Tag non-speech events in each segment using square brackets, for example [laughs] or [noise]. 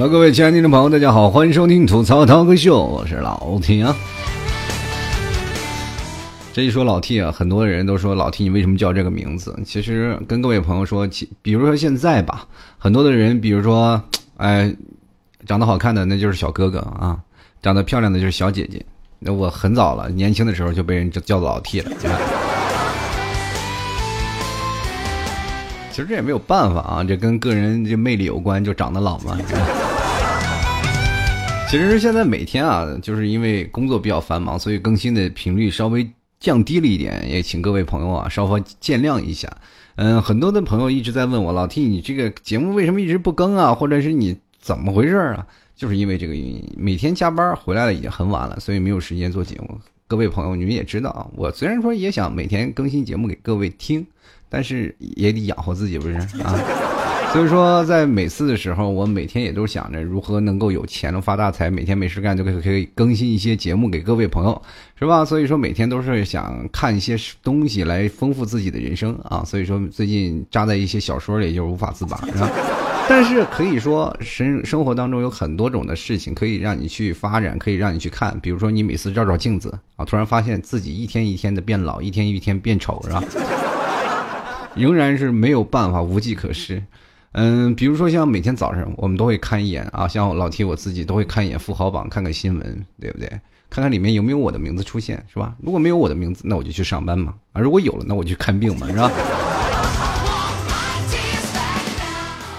Hello，各位亲爱的听众朋友，大家好，欢迎收听吐槽涛哥秀，我是老 T 啊。这一说老 T 啊，很多人都说老 T 你为什么叫这个名字？其实跟各位朋友说，比如说现在吧，很多的人，比如说，哎，长得好看的那就是小哥哥啊，长得漂亮的就是小姐姐。那我很早了，年轻的时候就被人叫老 T 了。其实这也没有办法啊，这跟个人这魅力有关，就长得老嘛。其实现在每天啊，就是因为工作比较繁忙，所以更新的频率稍微降低了一点，也请各位朋友啊稍微见谅一下。嗯，很多的朋友一直在问我，老 T，你这个节目为什么一直不更啊？或者是你怎么回事啊？就是因为这个原因，每天加班回来了已经很晚了，所以没有时间做节目。各位朋友，你们也知道啊，我虽然说也想每天更新节目给各位听，但是也得养活自己，不是 [laughs] 啊？所以说，在每次的时候，我每天也都想着如何能够有钱能发大财，每天没事干就可以可以更新一些节目给各位朋友，是吧？所以说每天都是想看一些东西来丰富自己的人生啊。所以说最近扎在一些小说里就是无法自拔，是吧？[laughs] 但是可以说生生活当中有很多种的事情可以让你去发展，可以让你去看。比如说你每次照照镜子啊，突然发现自己一天一天的变老，一天一天变丑，是吧？仍然是没有办法，无计可施。嗯，比如说像每天早上，我们都会看一眼啊，像老提我自己都会看一眼富豪榜，看看新闻，对不对？看看里面有没有我的名字出现，是吧？如果没有我的名字，那我就去上班嘛。啊，如果有了，那我就看病嘛，是吧？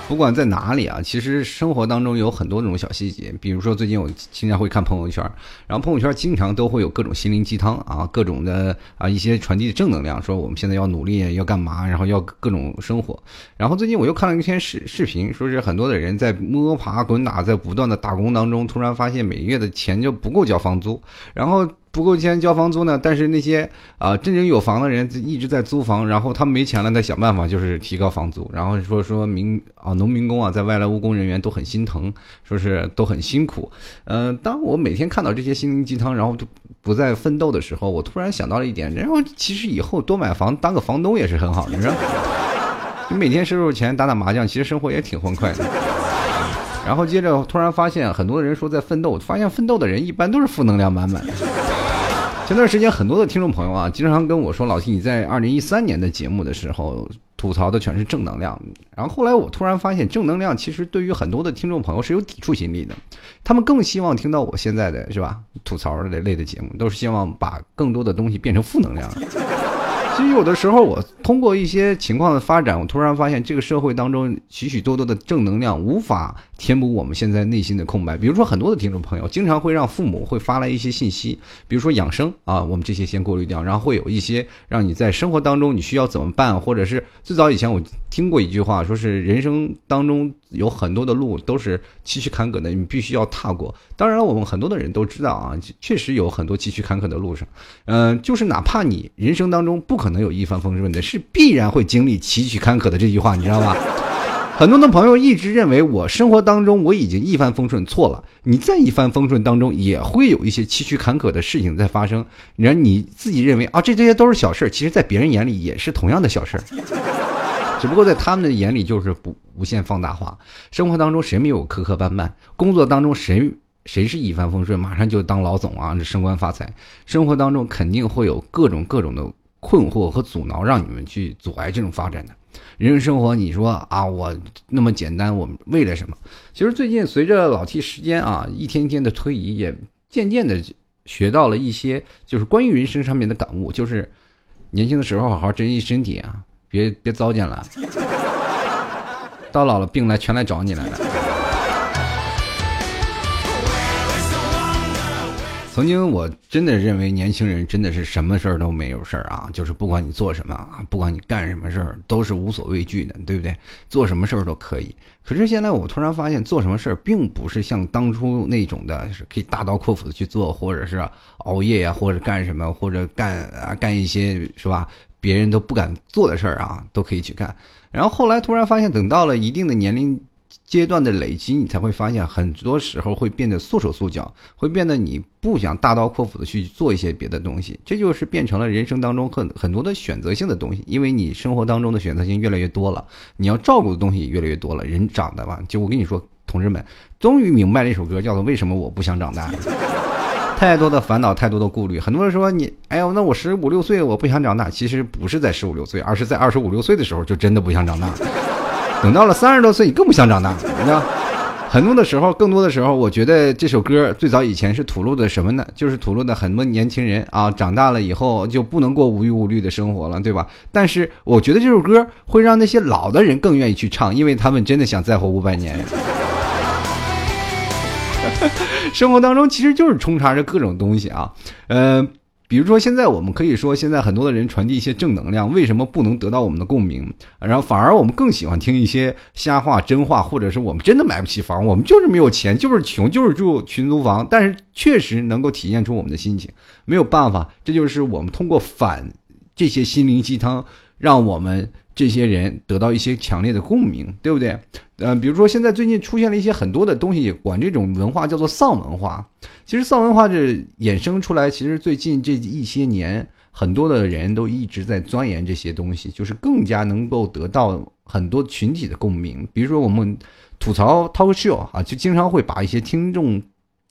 不管在哪里啊，其实生活当中有很多这种小细节。比如说，最近我经常会看朋友圈，然后朋友圈经常都会有各种心灵鸡汤啊，各种的啊一些传递正能量，说我们现在要努力，要干嘛，然后要各种生活。然后最近我又看了一篇视视频，说是很多的人在摸爬滚打，在不断的打工当中，突然发现每月的钱就不够交房租，然后。不够钱交房租呢，但是那些啊真正有房的人一直在租房，然后他没钱了，他想办法就是提高房租，然后说说民啊农民工啊在外来务工人员都很心疼，说是都很辛苦。嗯，当我每天看到这些心灵鸡汤，然后就不再奋斗的时候，我突然想到了一点，然后其实以后多买房当个房东也是很好的，你说，你每天收入钱打打麻将，其实生活也挺欢快的。然后接着突然发现，很多人说在奋斗，发现奋斗的人一般都是负能量满满的。前段时间，很多的听众朋友啊，经常跟我说：“老 T，你在二零一三年的节目的时候吐槽的全是正能量。”然后后来我突然发现，正能量其实对于很多的听众朋友是有抵触心理的，他们更希望听到我现在的是吧吐槽的类的节目，都是希望把更多的东西变成负能量。其实有的时候，我通过一些情况的发展，我突然发现这个社会当中许许多多的正能量无法填补我们现在内心的空白。比如说，很多的听众朋友经常会让父母会发来一些信息，比如说养生啊，我们这些先过滤掉，然后会有一些让你在生活当中你需要怎么办，或者是最早以前我听过一句话，说是人生当中有很多的路都是崎岖坎坷的，你必须要踏过。当然，我们很多的人都知道啊，确实有很多崎岖坎坷的路上，嗯，就是哪怕你人生当中不可。可能有一帆风顺的，是必然会经历崎岖坎坷的这句话，你知道吧？[laughs] 很多的朋友一直认为我生活当中我已经一帆风顺，错了。你在一帆风顺当中也会有一些崎岖坎坷的事情在发生。你看你自己认为啊，这这些都是小事其实在别人眼里也是同样的小事 [laughs] 只不过在他们的眼里就是不无限放大化。生活当中谁没有磕磕绊绊？工作当中谁谁是一帆风顺，马上就当老总啊，升官发财？生活当中肯定会有各种各种的。困惑和阻挠，让你们去阻碍这种发展的人生生活。你说啊，我那么简单，我为了什么？其实最近随着老 T 时间啊一天天的推移，也渐渐的学到了一些就是关于人生上面的感悟，就是年轻的时候好好珍惜身体啊，别别糟践了，[laughs] 到老了病来全来找你来了。曾经我真的认为年轻人真的是什么事儿都没有事儿啊，就是不管你做什么啊，不管你干什么事儿都是无所畏惧的，对不对？做什么事儿都可以。可是现在我突然发现，做什么事儿并不是像当初那种的，是可以大刀阔斧的去做，或者是熬夜呀，或者干什么，或者干啊干一些是吧？别人都不敢做的事儿啊，都可以去干。然后后来突然发现，等到了一定的年龄。阶段的累积，你才会发现，很多时候会变得束手束脚，会变得你不想大刀阔斧的去做一些别的东西，这就是变成了人生当中很很多的选择性的东西，因为你生活当中的选择性越来越多了，你要照顾的东西也越来越多了，人长的吧，就我跟你说，同志们，终于明白了一首歌叫做《为什么我不想长大》。太多的烦恼，太多的顾虑。很多人说你，哎呦，那我十五六岁我不想长大，其实不是在十五六岁，而是在二十五六岁的时候就真的不想长大。等到了三十多岁，你更不想长大，你知道。很多的时候，更多的时候，我觉得这首歌最早以前是吐露的什么呢？就是吐露的很多年轻人啊，长大了以后就不能过无忧无虑的生活了，对吧？但是我觉得这首歌会让那些老的人更愿意去唱，因为他们真的想再活五百年。[laughs] 生活当中其实就是充插着各种东西啊，呃。比如说，现在我们可以说，现在很多的人传递一些正能量，为什么不能得到我们的共鸣？然后反而我们更喜欢听一些瞎话、真话，或者是我们真的买不起房，我们就是没有钱，就是穷，就是住群租房，但是确实能够体现出我们的心情。没有办法，这就是我们通过反这些心灵鸡汤，让我们。这些人得到一些强烈的共鸣，对不对？嗯，比如说现在最近出现了一些很多的东西，管这种文化叫做丧文化。其实丧文化这衍生出来，其实最近这一些年，很多的人都一直在钻研这些东西，就是更加能够得到很多群体的共鸣。比如说我们吐槽 talk show 啊，就经常会把一些听众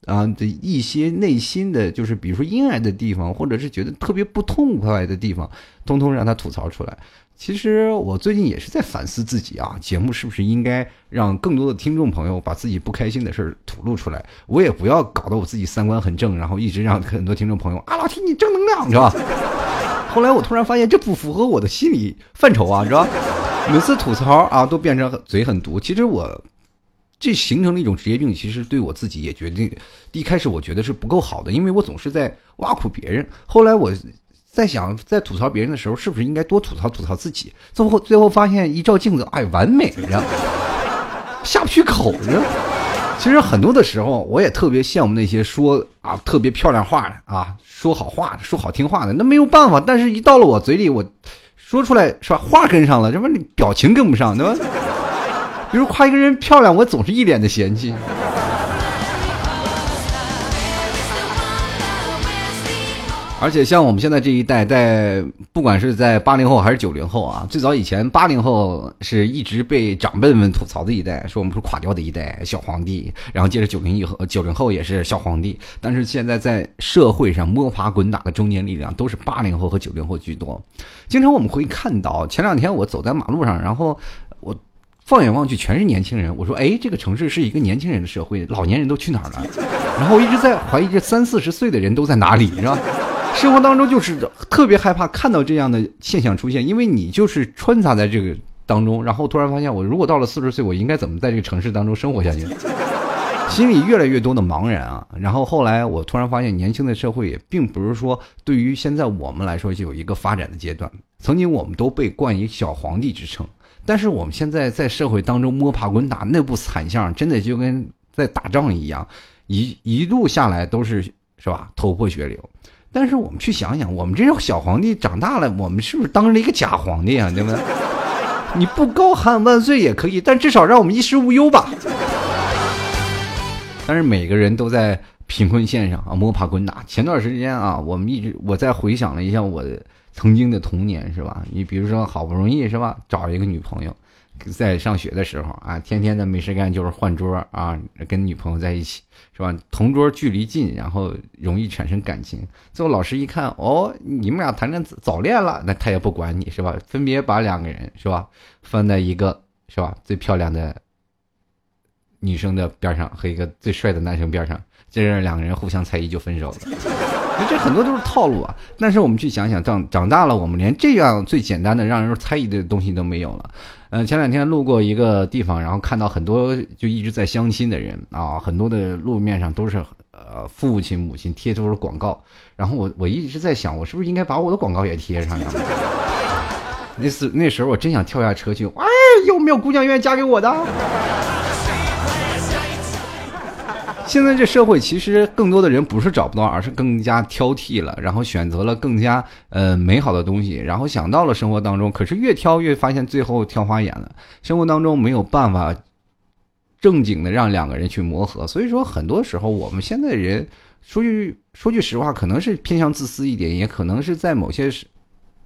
啊的一些内心的就是比如说阴暗的地方，或者是觉得特别不痛快的地方，通通让他吐槽出来。其实我最近也是在反思自己啊，节目是不是应该让更多的听众朋友把自己不开心的事儿吐露出来？我也不要搞得我自己三观很正，然后一直让很多听众朋友啊老听你正能量，是吧？[laughs] 后来我突然发现这不符合我的心理范畴啊，知道吧？每次吐槽啊都变成嘴很毒。其实我这形成了一种职业病，其实对我自己也决定，一开始我觉得是不够好的，因为我总是在挖苦别人。后来我。在想，在吐槽别人的时候，是不是应该多吐槽吐槽自己？最后，最后发现一照镜子，哎，完美着，下不去口着。其实很多的时候，我也特别羡慕那些说啊特别漂亮话的啊，说好话的，说好听话的。那没有办法，但是一到了我嘴里，我说出来是吧？话跟上了，这不表情跟不上，对吧？比如夸一个人漂亮，我总是一脸的嫌弃。而且像我们现在这一代，在不管是在八零后还是九零后啊，最早以前八零后是一直被长辈们吐槽的一代，说我们是垮掉的一代小皇帝，然后接着九零以后九零后也是小皇帝。但是现在在社会上摸爬滚打的中年力量都是八零后和九零后居多。经常我们会看到，前两天我走在马路上，然后我放眼望去全是年轻人，我说：“哎，这个城市是一个年轻人的社会，老年人都去哪儿了？”然后我一直在怀疑，这三四十岁的人都在哪里，是吧？生活当中就是特别害怕看到这样的现象出现，因为你就是穿插在这个当中，然后突然发现，我如果到了四十岁，我应该怎么在这个城市当中生活下去？[laughs] 心里越来越多的茫然啊！然后后来我突然发现，年轻的社会也并不是说对于现在我们来说就有一个发展的阶段。曾经我们都被冠以小皇帝之称，但是我们现在在社会当中摸爬滚打，那部惨象真的就跟在打仗一样，一一路下来都是是吧？头破血流。但是我们去想想，我们这种小皇帝长大了，我们是不是当了一个假皇帝啊？[laughs] 对不对？你不高喊万岁也可以，但至少让我们衣食无忧吧。但是每个人都在贫困线上啊，摸爬滚打。前段时间啊，我们一直我在回想了一下我曾经的童年，是吧？你比如说，好不容易是吧，找一个女朋友。在上学的时候啊，天天的没事干就是换桌啊，跟女朋友在一起是吧？同桌距离近，然后容易产生感情。最后老师一看，哦，你们俩谈恋早恋了，那他也不管你是吧？分别把两个人是吧放在一个是吧最漂亮的女生的边上和一个最帅的男生边上，接着两个人互相猜疑就分手了。这很多都是套路啊！但是我们去想想，长长大了，我们连这样最简单的让人猜疑的东西都没有了。呃，前两天路过一个地方，然后看到很多就一直在相亲的人啊，很多的路面上都是呃父亲母亲贴出了广告。然后我我一直在想，我是不是应该把我的广告也贴上呀？[laughs] 那次那时候我真想跳下车去，哎，有没有姑娘愿意嫁给我的？现在这社会其实更多的人不是找不到，而是更加挑剔了，然后选择了更加呃美好的东西，然后想到了生活当中，可是越挑越发现最后挑花眼了。生活当中没有办法正经的让两个人去磨合，所以说很多时候我们现在人说句说句实话，可能是偏向自私一点，也可能是在某些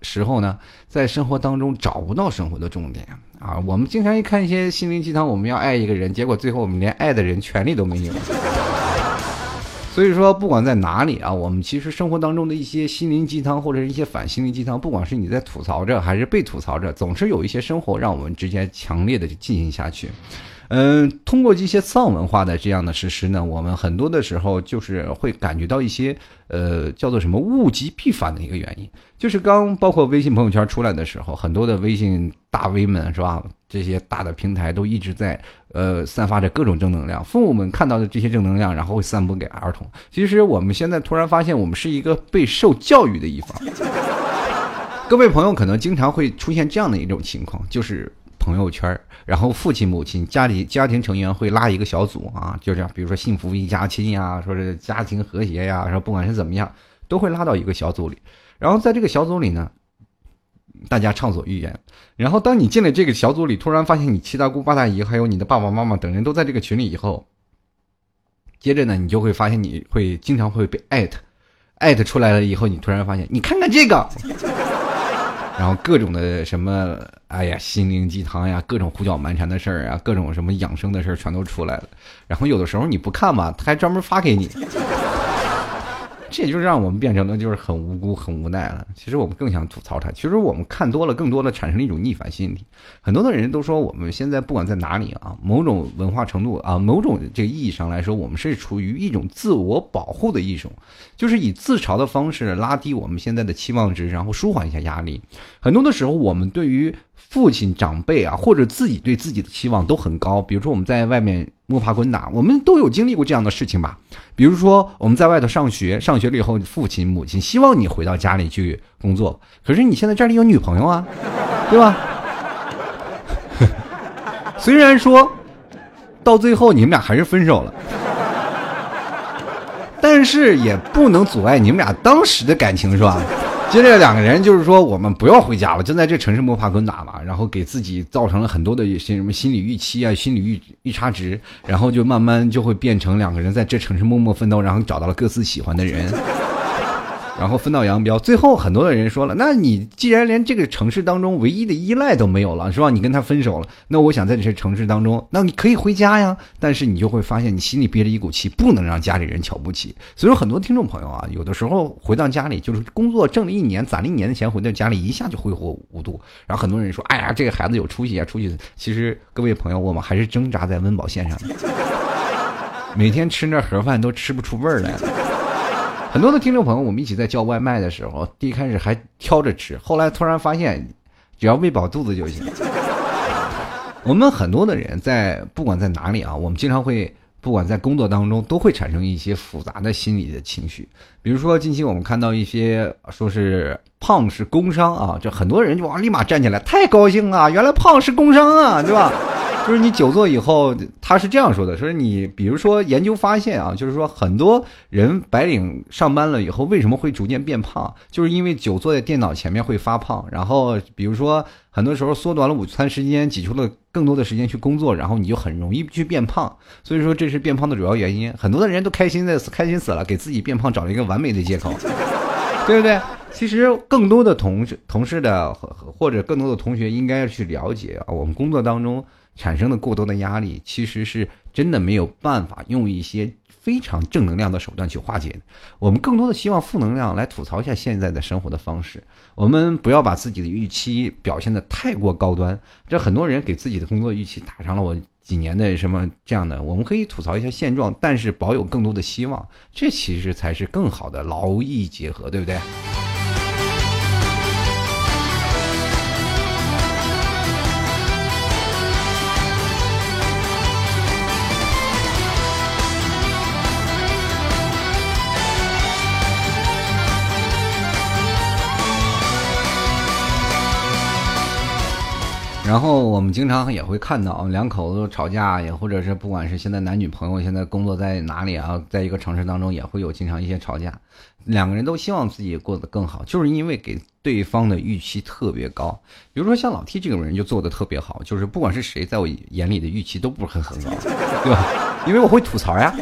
时候呢，在生活当中找不到生活的重点啊。我们经常一看一些心灵鸡汤，我们要爱一个人，结果最后我们连爱的人权利都没有。所以说，不管在哪里啊，我们其实生活当中的一些心灵鸡汤或者是一些反心灵鸡汤，不管是你在吐槽着还是被吐槽着，总是有一些生活让我们之间强烈的进行下去。嗯，通过一些丧文化的这样的实施呢，我们很多的时候就是会感觉到一些呃叫做什么物极必反的一个原因，就是刚包括微信朋友圈出来的时候，很多的微信大 V 们是吧？这些大的平台都一直在呃散发着各种正能量，父母们看到的这些正能量，然后会散播给儿童。其实我们现在突然发现，我们是一个被受教育的一方。各位朋友可能经常会出现这样的一种情况，就是朋友圈。然后父亲、母亲、家里家庭成员会拉一个小组啊，就这样，比如说幸福一家亲呀，说是家庭和谐呀，说不管是怎么样，都会拉到一个小组里。然后在这个小组里呢，大家畅所欲言。然后当你进了这个小组里，突然发现你七大姑八大姨还有你的爸爸妈妈等人都在这个群里以后，接着呢，你就会发现你会经常会被艾特，艾特出来了以后，你突然发现，你看看这个。然后各种的什么，哎呀，心灵鸡汤呀，各种胡搅蛮缠的事儿啊，各种什么养生的事儿全都出来了。然后有的时候你不看吧，他还专门发给你。这也就让我们变成了就是很无辜、很无奈了。其实我们更想吐槽他。其实我们看多了，更多的产生了一种逆反心理。很多的人都说，我们现在不管在哪里啊，某种文化程度啊，某种这个意义上来说，我们是处于一种自我保护的一种，就是以自嘲的方式拉低我们现在的期望值，然后舒缓一下压力。很多的时候，我们对于父亲长辈啊，或者自己对自己的期望都很高。比如说我们在外面摸爬滚打，我们都有经历过这样的事情吧。比如说我们在外头上学，上学了以后，父亲母亲希望你回到家里去工作，可是你现在这里有女朋友啊，[laughs] 对吧？虽然说到最后你们俩还是分手了，但是也不能阻碍你们俩当时的感情，是吧？接着两个人就是说，我们不要回家了，就在这城市摸爬滚打嘛，然后给自己造成了很多的一些什么心理预期啊、心理预预差值，然后就慢慢就会变成两个人在这城市默默奋斗，然后找到了各自喜欢的人。然后分道扬镳，最后很多的人说了：“那你既然连这个城市当中唯一的依赖都没有了，是吧？你跟他分手了，那我想在这些城市当中，那你可以回家呀。但是你就会发现，你心里憋着一股气，不能让家里人瞧不起。所以说，很多听众朋友啊，有的时候回到家里，就是工作挣了一年，攒了一年的钱，回到家里一下就挥霍无度。然后很多人说：‘哎呀，这个孩子有出息啊，出息。’其实各位朋友，我们还是挣扎在温饱线上，每天吃那盒饭都吃不出味儿来。”很多的听众朋友，我们一起在叫外卖的时候，第一开始还挑着吃，后来突然发现，只要喂饱肚子就行。我们很多的人在不管在哪里啊，我们经常会不管在工作当中都会产生一些复杂的心理的情绪。比如说近期我们看到一些说是胖是工伤啊，就很多人就哇立马站起来，太高兴了，原来胖是工伤啊，对吧？[laughs] 就是你久坐以后，他是这样说的：说你比如说研究发现啊，就是说很多人白领上班了以后为什么会逐渐变胖，就是因为久坐在电脑前面会发胖。然后比如说很多时候缩短了午餐时间，挤出了更多的时间去工作，然后你就很容易去变胖。所以说这是变胖的主要原因。很多的人都开心的开心死了，给自己变胖找了一个完美的借口，[laughs] 对不对？其实更多的同事、同事的或者更多的同学应该去了解啊，我们工作当中。产生的过多的压力，其实是真的没有办法用一些非常正能量的手段去化解。我们更多的希望负能量来吐槽一下现在的生活的方式。我们不要把自己的预期表现的太过高端。这很多人给自己的工作预期打上了我几年的什么这样的。我们可以吐槽一下现状，但是保有更多的希望。这其实才是更好的劳逸结合，对不对？然后我们经常也会看到两口子吵架，也或者是不管是现在男女朋友，现在工作在哪里啊，在一个城市当中也会有经常一些吵架。两个人都希望自己过得更好，就是因为给对方的预期特别高。比如说像老 T 这种人就做的特别好，就是不管是谁在我眼里的预期都不是很很高，对吧？因为我会吐槽呀，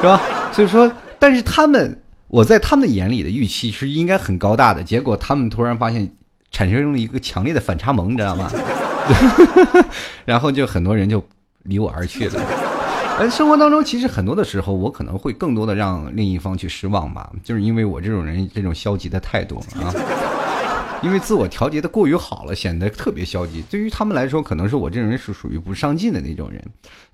是吧？所以说，但是他们我在他们眼里的预期是应该很高大的，结果他们突然发现。产生了一个强烈的反差萌，你知道吗？[laughs] 然后就很多人就离我而去了。呃，[laughs] 生活当中其实很多的时候，我可能会更多的让另一方去失望吧，就是因为我这种人这种消极的态度啊。因为自我调节的过于好了，显得特别消极。对于他们来说，可能是我这种人是属于不上进的那种人。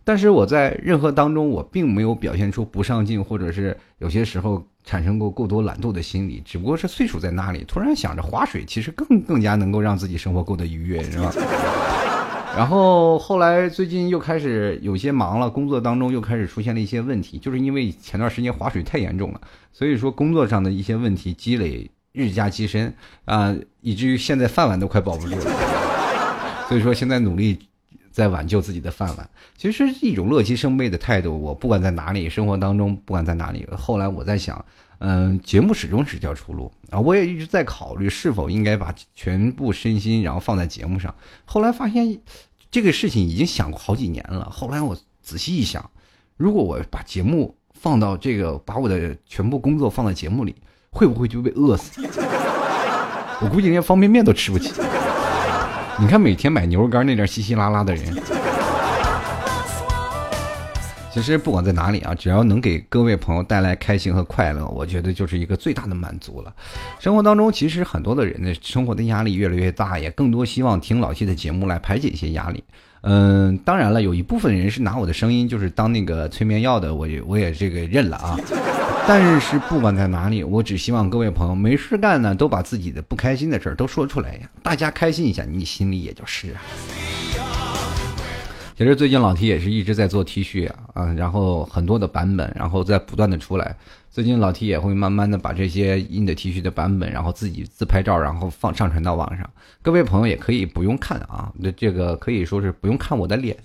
但是我在任何当中，我并没有表现出不上进，或者是有些时候产生过过多懒惰的心理。只不过是岁数在那里，突然想着划水，其实更更加能够让自己生活过得愉悦，是吧？[laughs] 然后后来最近又开始有些忙了，工作当中又开始出现了一些问题，就是因为前段时间划水太严重了，所以说工作上的一些问题积累。日加积深啊，以至于现在饭碗都快保不住了。所以说，现在努力在挽救自己的饭碗，其实是一种乐极生悲的态度。我不管在哪里，生活当中不管在哪里。后来我在想，嗯，节目始终是条出路啊。我也一直在考虑是否应该把全部身心然后放在节目上。后来发现这个事情已经想过好几年了。后来我仔细一想，如果我把节目放到这个，把我的全部工作放在节目里。会不会就被饿死？[laughs] 我估计连方便面都吃不起。你看每天买牛肉干那点稀稀拉拉的人，其实不管在哪里啊，只要能给各位朋友带来开心和快乐，我觉得就是一个最大的满足了。生活当中其实很多的人的生活的压力越来越大，也更多希望听老谢的节目来排解一些压力。嗯，当然了，有一部分人是拿我的声音就是当那个催眠药的，我也我也这个认了啊。但是不管在哪里，我只希望各位朋友没事干呢，都把自己的不开心的事儿都说出来呀，大家开心一下，你心里也就是啊。其实最近老 T 也是一直在做 T 恤啊，啊，然后很多的版本，然后在不断的出来。最近老 T 也会慢慢的把这些印的 T 恤的版本，然后自己自拍照，然后放上传到网上。各位朋友也可以不用看啊，那这个可以说是不用看我的脸。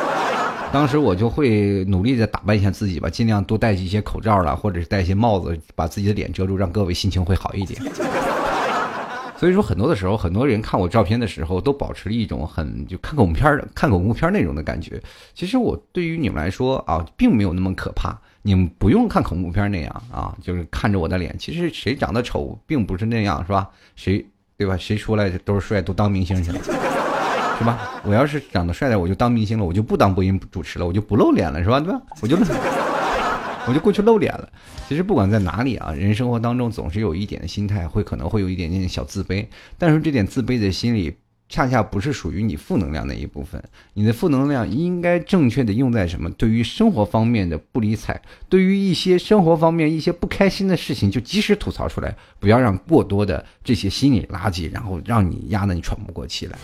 [laughs] 当时我就会努力的打扮一下自己吧，尽量多戴一些口罩了，或者是戴一些帽子，把自己的脸遮住，让各位心情会好一点。[laughs] 所以说，很多的时候，很多人看我照片的时候，都保持了一种很就看恐怖片的、看恐怖片那种的感觉。其实我对于你们来说啊，并没有那么可怕，你们不用看恐怖片那样啊，就是看着我的脸。其实谁长得丑，并不是那样，是吧？谁对吧？谁出来都是帅，都当明星去了。是吧？我要是长得帅点，我就当明星了，我就不当播音主持了，我就不露脸了，是吧？对吧？我就我就过去露脸了。其实不管在哪里啊，人生活当中总是有一点的心态，会可能会有一点点小自卑。但是这点自卑的心理，恰恰不是属于你负能量的一部分。你的负能量应该正确的用在什么？对于生活方面的不理睬，对于一些生活方面一些不开心的事情，就及时吐槽出来，不要让过多的这些心理垃圾，然后让你压得你喘不过气来。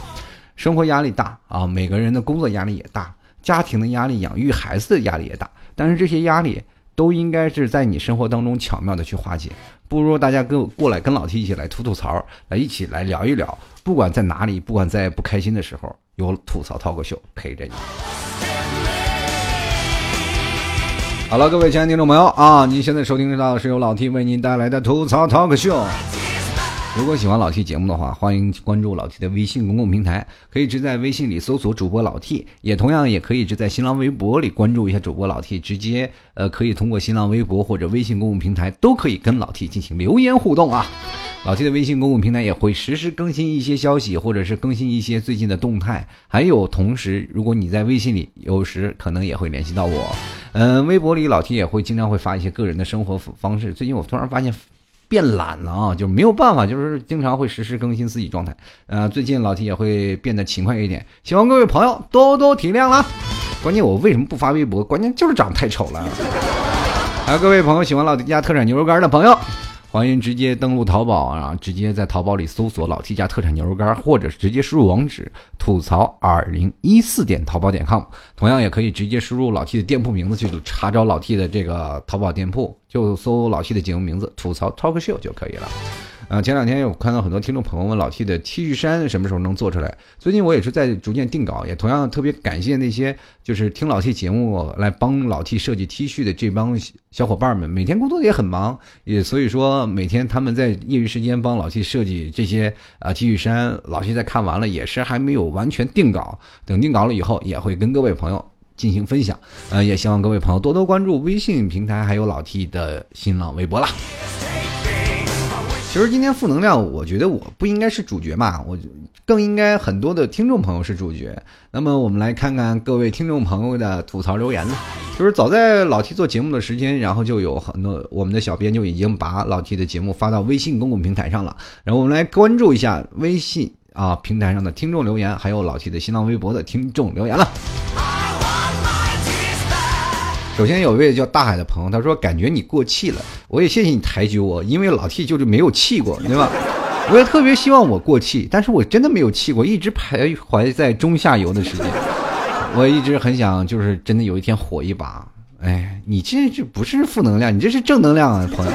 生活压力大啊，每个人的工作压力也大，家庭的压力、养育孩子的压力也大。但是这些压力都应该是在你生活当中巧妙的去化解。不如大家跟过来跟老 T 一起来吐吐槽，来一起来聊一聊。不管在哪里，不管在不开心的时候，有吐槽涛哥秀陪着你。好了，各位亲爱的听众朋友啊，您现在收听到的是由老 T 为您带来的吐槽 talk show。如果喜欢老 T 节目的话，欢迎关注老 T 的微信公共平台，可以直在微信里搜索主播老 T，也同样也可以直在新浪微博里关注一下主播老 T，直接呃可以通过新浪微博或者微信公共平台都可以跟老 T 进行留言互动啊。老 T 的微信公共平台也会实时更新一些消息，或者是更新一些最近的动态，还有同时如果你在微信里有时可能也会联系到我，嗯，微博里老 T 也会经常会发一些个人的生活方式。最近我突然发现。变懒了啊，就没有办法，就是经常会实时更新自己状态。呃，最近老提也会变得勤快一点，希望各位朋友多多体谅啦。关键我为什么不发微博？关键就是长得太丑了。还有各位朋友喜欢老提家特产牛肉干的朋友。欢迎直接登录淘宝啊，直接在淘宝里搜索“老 T 家特产牛肉干”，或者直接输入网址“吐槽二零一四点淘宝点 com”。同样也可以直接输入老 T 的店铺名字去查找老 T 的这个淘宝店铺，就搜老 T 的节目名字“吐槽 Talk Show” 就可以了。啊，前两天有看到很多听众朋友问老 T 的 T 恤衫什么时候能做出来？最近我也是在逐渐定稿，也同样特别感谢那些就是听老 T 节目来帮老 T 设计 T 恤的这帮小伙伴们，每天工作也很忙，也所以说每天他们在业余时间帮老 T 设计这些啊 T 恤衫，老 T 在看完了也是还没有完全定稿，等定稿了以后也会跟各位朋友进行分享。呃，也希望各位朋友多多关注微信平台，还有老 T 的新浪微博啦。其实今天负能量，我觉得我不应该是主角嘛，我更应该很多的听众朋友是主角。那么我们来看看各位听众朋友的吐槽留言呢。就是早在老 T 做节目的时间，然后就有很多我们的小编就已经把老 T 的节目发到微信公共平台上了。然后我们来关注一下微信啊平台上的听众留言，还有老 T 的新浪微博的听众留言了。首先有位叫大海的朋友，他说感觉你过气了，我也谢谢你抬举我，因为老 T 就是没有气过，对吧？我也特别希望我过气，但是我真的没有气过，一直徘徊在中下游的时间。我一直很想，就是真的有一天火一把。哎，你这这不是负能量，你这是正能量啊，朋友。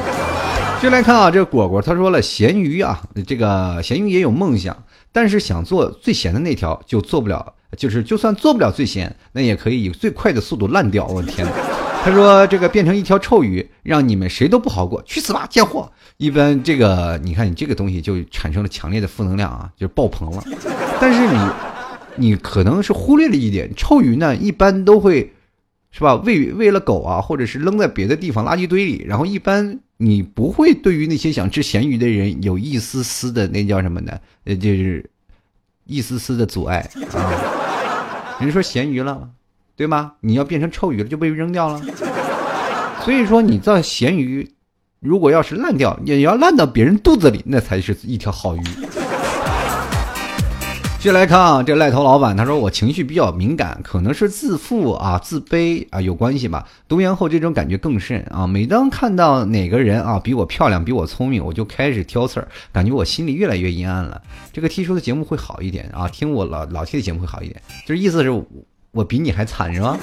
就来看啊，这个果果他说了，咸鱼啊，这个咸鱼也有梦想，但是想做最咸的那条就做不了。就是就算做不了最咸，那也可以以最快的速度烂掉。我的天！[laughs] 他说这个变成一条臭鱼，让你们谁都不好过，去死吧，贱货！一般这个你看你这个东西就产生了强烈的负能量啊，就爆棚了。但是你你可能是忽略了一点，臭鱼呢一般都会是吧？喂喂了狗啊，或者是扔在别的地方垃圾堆里，然后一般你不会对于那些想吃咸鱼的人有一丝丝的那叫什么呢？呃，就是一丝丝的阻碍啊。[laughs] 人说咸鱼了，对吗？你要变成臭鱼了，就被扔掉了。所以说，你造咸鱼，如果要是烂掉，也要烂到别人肚子里，那才是一条好鱼。接下来看啊，这赖头老板他说我情绪比较敏感，可能是自负啊、自卑啊有关系吧。读研后这种感觉更甚啊。每当看到哪个人啊比我漂亮、比我聪明，我就开始挑刺儿，感觉我心里越来越阴暗了。这个 T 叔的节目会好一点啊，听我老老 T 的节目会好一点，就是意思是我比你还惨是吧？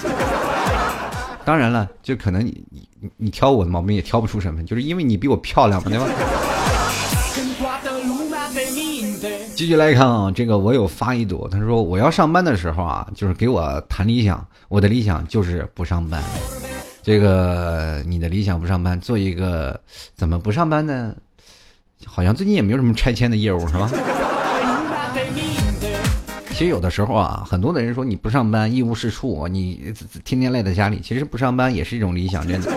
当然了，就可能你你你挑我的毛病也挑不出什么，就是因为你比我漂亮嘛，对吧？继续来看啊，这个我有发一朵，他说我要上班的时候啊，就是给我谈理想，我的理想就是不上班。这个你的理想不上班，做一个怎么不上班呢？好像最近也没有什么拆迁的业务是吧？其实有的时候啊，很多的人说你不上班一无是处，你天天赖在家里，其实不上班也是一种理想，真的。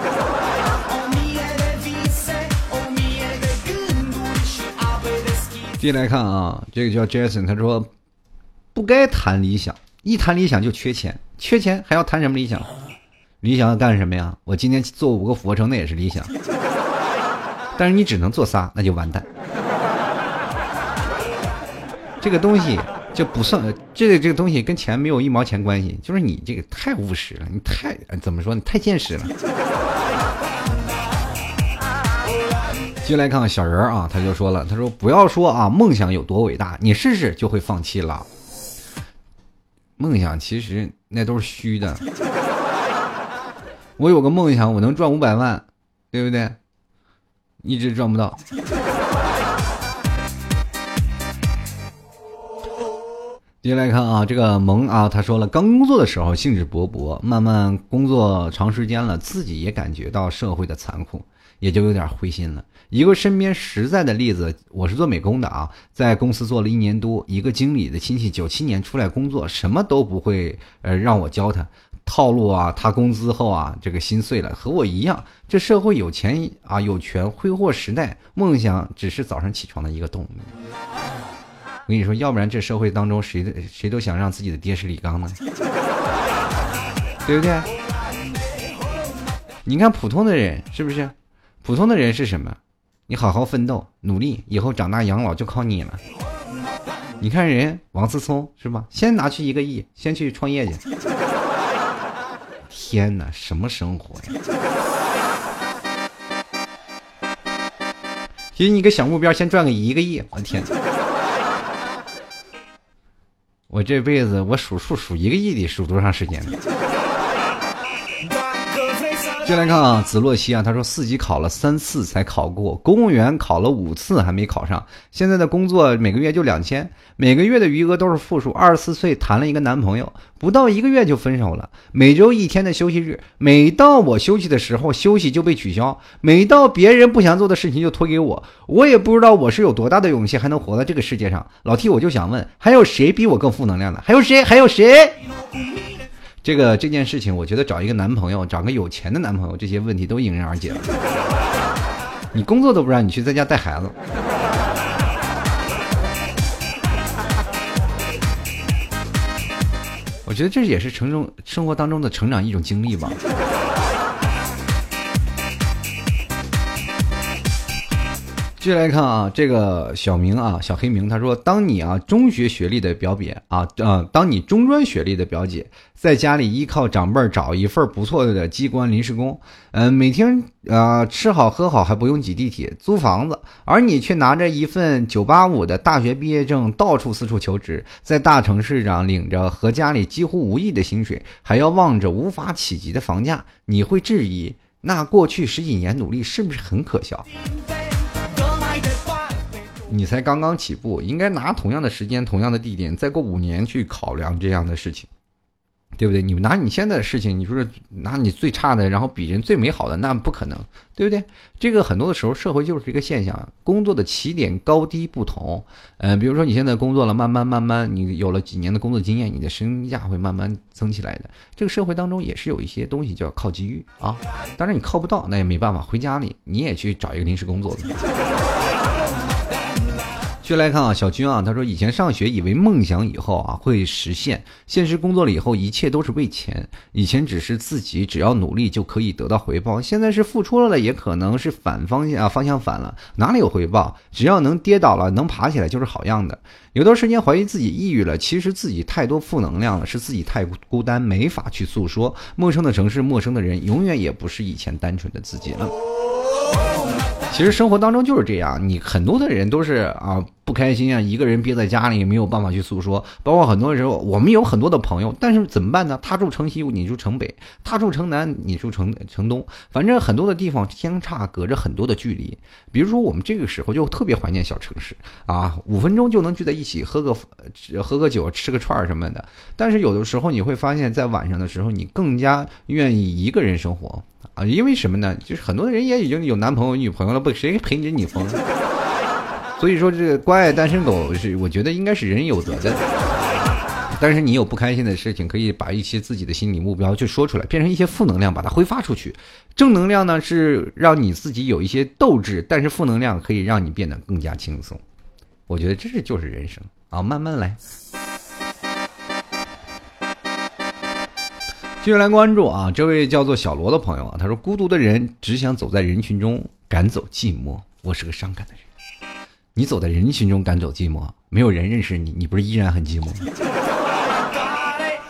继续来看啊，这个叫 Jason，他说不该谈理想，一谈理想就缺钱，缺钱还要谈什么理想？理想要干什么呀？我今天做五个俯卧撑，那也是理想，[laughs] 但是你只能做仨，那就完蛋。这个东西就不算，这个这个东西跟钱没有一毛钱关系，就是你这个太务实了，你太怎么说？你太现实了。接来看看小人儿啊，他就说了，他说不要说啊，梦想有多伟大，你试试就会放弃了。梦想其实那都是虚的。[laughs] 我有个梦想，我能赚五百万，对不对？一直赚不到。接下来看啊，这个萌啊，他说了，刚工作的时候兴致勃勃，慢慢工作长时间了，自己也感觉到社会的残酷，也就有点灰心了。一个身边实在的例子，我是做美工的啊，在公司做了一年多，一个经理的亲戚九七年出来工作，什么都不会，呃，让我教他套路啊，他工资后啊，这个心碎了，和我一样，这社会有钱啊，有权挥霍时代，梦想只是早上起床的一个动力。我跟你说，要不然这社会当中谁的谁都想让自己的爹是李刚呢，对不对？你看普通的人是不是？普通的人是什么？你好好奋斗，努力，以后长大养老就靠你了。你看人王思聪是吧？先拿去一个亿，先去创业去。[laughs] 天哪，什么生活呀！给你个小目标，先赚个一个亿。我天！我这辈子我数数数一个亿得数多长时间？先来看啊，子洛西啊，他说四级考了三次才考过，公务员考了五次还没考上。现在的工作每个月就两千，每个月的余额都是负数。二十四岁谈了一个男朋友，不到一个月就分手了。每周一天的休息日，每到我休息的时候，休息就被取消；每到别人不想做的事情就推给我。我也不知道我是有多大的勇气还能活在这个世界上。老 T，我就想问，还有谁比我更负能量的？还有谁？还有谁？这个这件事情我觉得找一个男朋友找个有钱的男朋友这些问题都迎刃而解了。[laughs] 你工作都不让你去在家带孩子。我觉得这也是成中生活当中的成长一种经历吧。继续来看啊，这个小明啊，小黑明，他说：“当你啊中学学历的表姐啊，呃，当你中专学历的表姐，在家里依靠长辈找一份不错的机关临时工，嗯，每天啊吃好喝好还不用挤地铁租房子，而你却拿着一份九八五的大学毕业证到处四处求职，在大城市上领着和家里几乎无异的薪水，还要望着无法企及的房价，你会质疑那过去十几年努力是不是很可笑？”你才刚刚起步，应该拿同样的时间、同样的地点，再过五年去考量这样的事情，对不对？你拿你现在的事情，你说拿你最差的，然后比人最美好的，那不可能，对不对？这个很多的时候，社会就是这个现象，工作的起点高低不同。嗯，比如说你现在工作了，慢慢慢慢，你有了几年的工作经验，你的身价会慢慢增起来的。这个社会当中也是有一些东西叫靠机遇啊，当然你靠不到，那也没办法，回家里你也去找一个临时工作的。继续来看啊，小军啊，他说以前上学以为梦想以后啊会实现，现实工作了以后一切都是为钱。以前只是自己只要努力就可以得到回报，现在是付出了也可能是反方向啊，方向反了，哪里有回报？只要能跌倒了能爬起来就是好样的。有段时间怀疑自己抑郁了，其实自己太多负能量了，是自己太孤单没法去诉说。陌生的城市，陌生的人，永远也不是以前单纯的自己了。其实生活当中就是这样，你很多的人都是啊不开心啊，一个人憋在家里也没有办法去诉说。包括很多时候，我们有很多的朋友，但是怎么办呢？他住城西，你住城北；他住城南，你住城城东。反正很多的地方相差隔着很多的距离。比如说我们这个时候就特别怀念小城市啊，五分钟就能聚在一起喝个喝个酒、吃个串什么的。但是有的时候你会发现在晚上的时候，你更加愿意一个人生活。啊，因为什么呢？就是很多人也已经有男朋友、女朋友了，不谁陪着你疯？所以说，这个关爱单身狗是，我觉得应该是人人有责的。但是你有不开心的事情，可以把一些自己的心理目标就说出来，变成一些负能量，把它挥发出去。正能量呢是让你自己有一些斗志，但是负能量可以让你变得更加轻松。我觉得这是就是人生啊，慢慢来。继续来关注啊，这位叫做小罗的朋友啊，他说：“孤独的人只想走在人群中，赶走寂寞。我是个伤感的人。你走在人群中赶走寂寞，没有人认识你，你不是依然很寂寞吗？”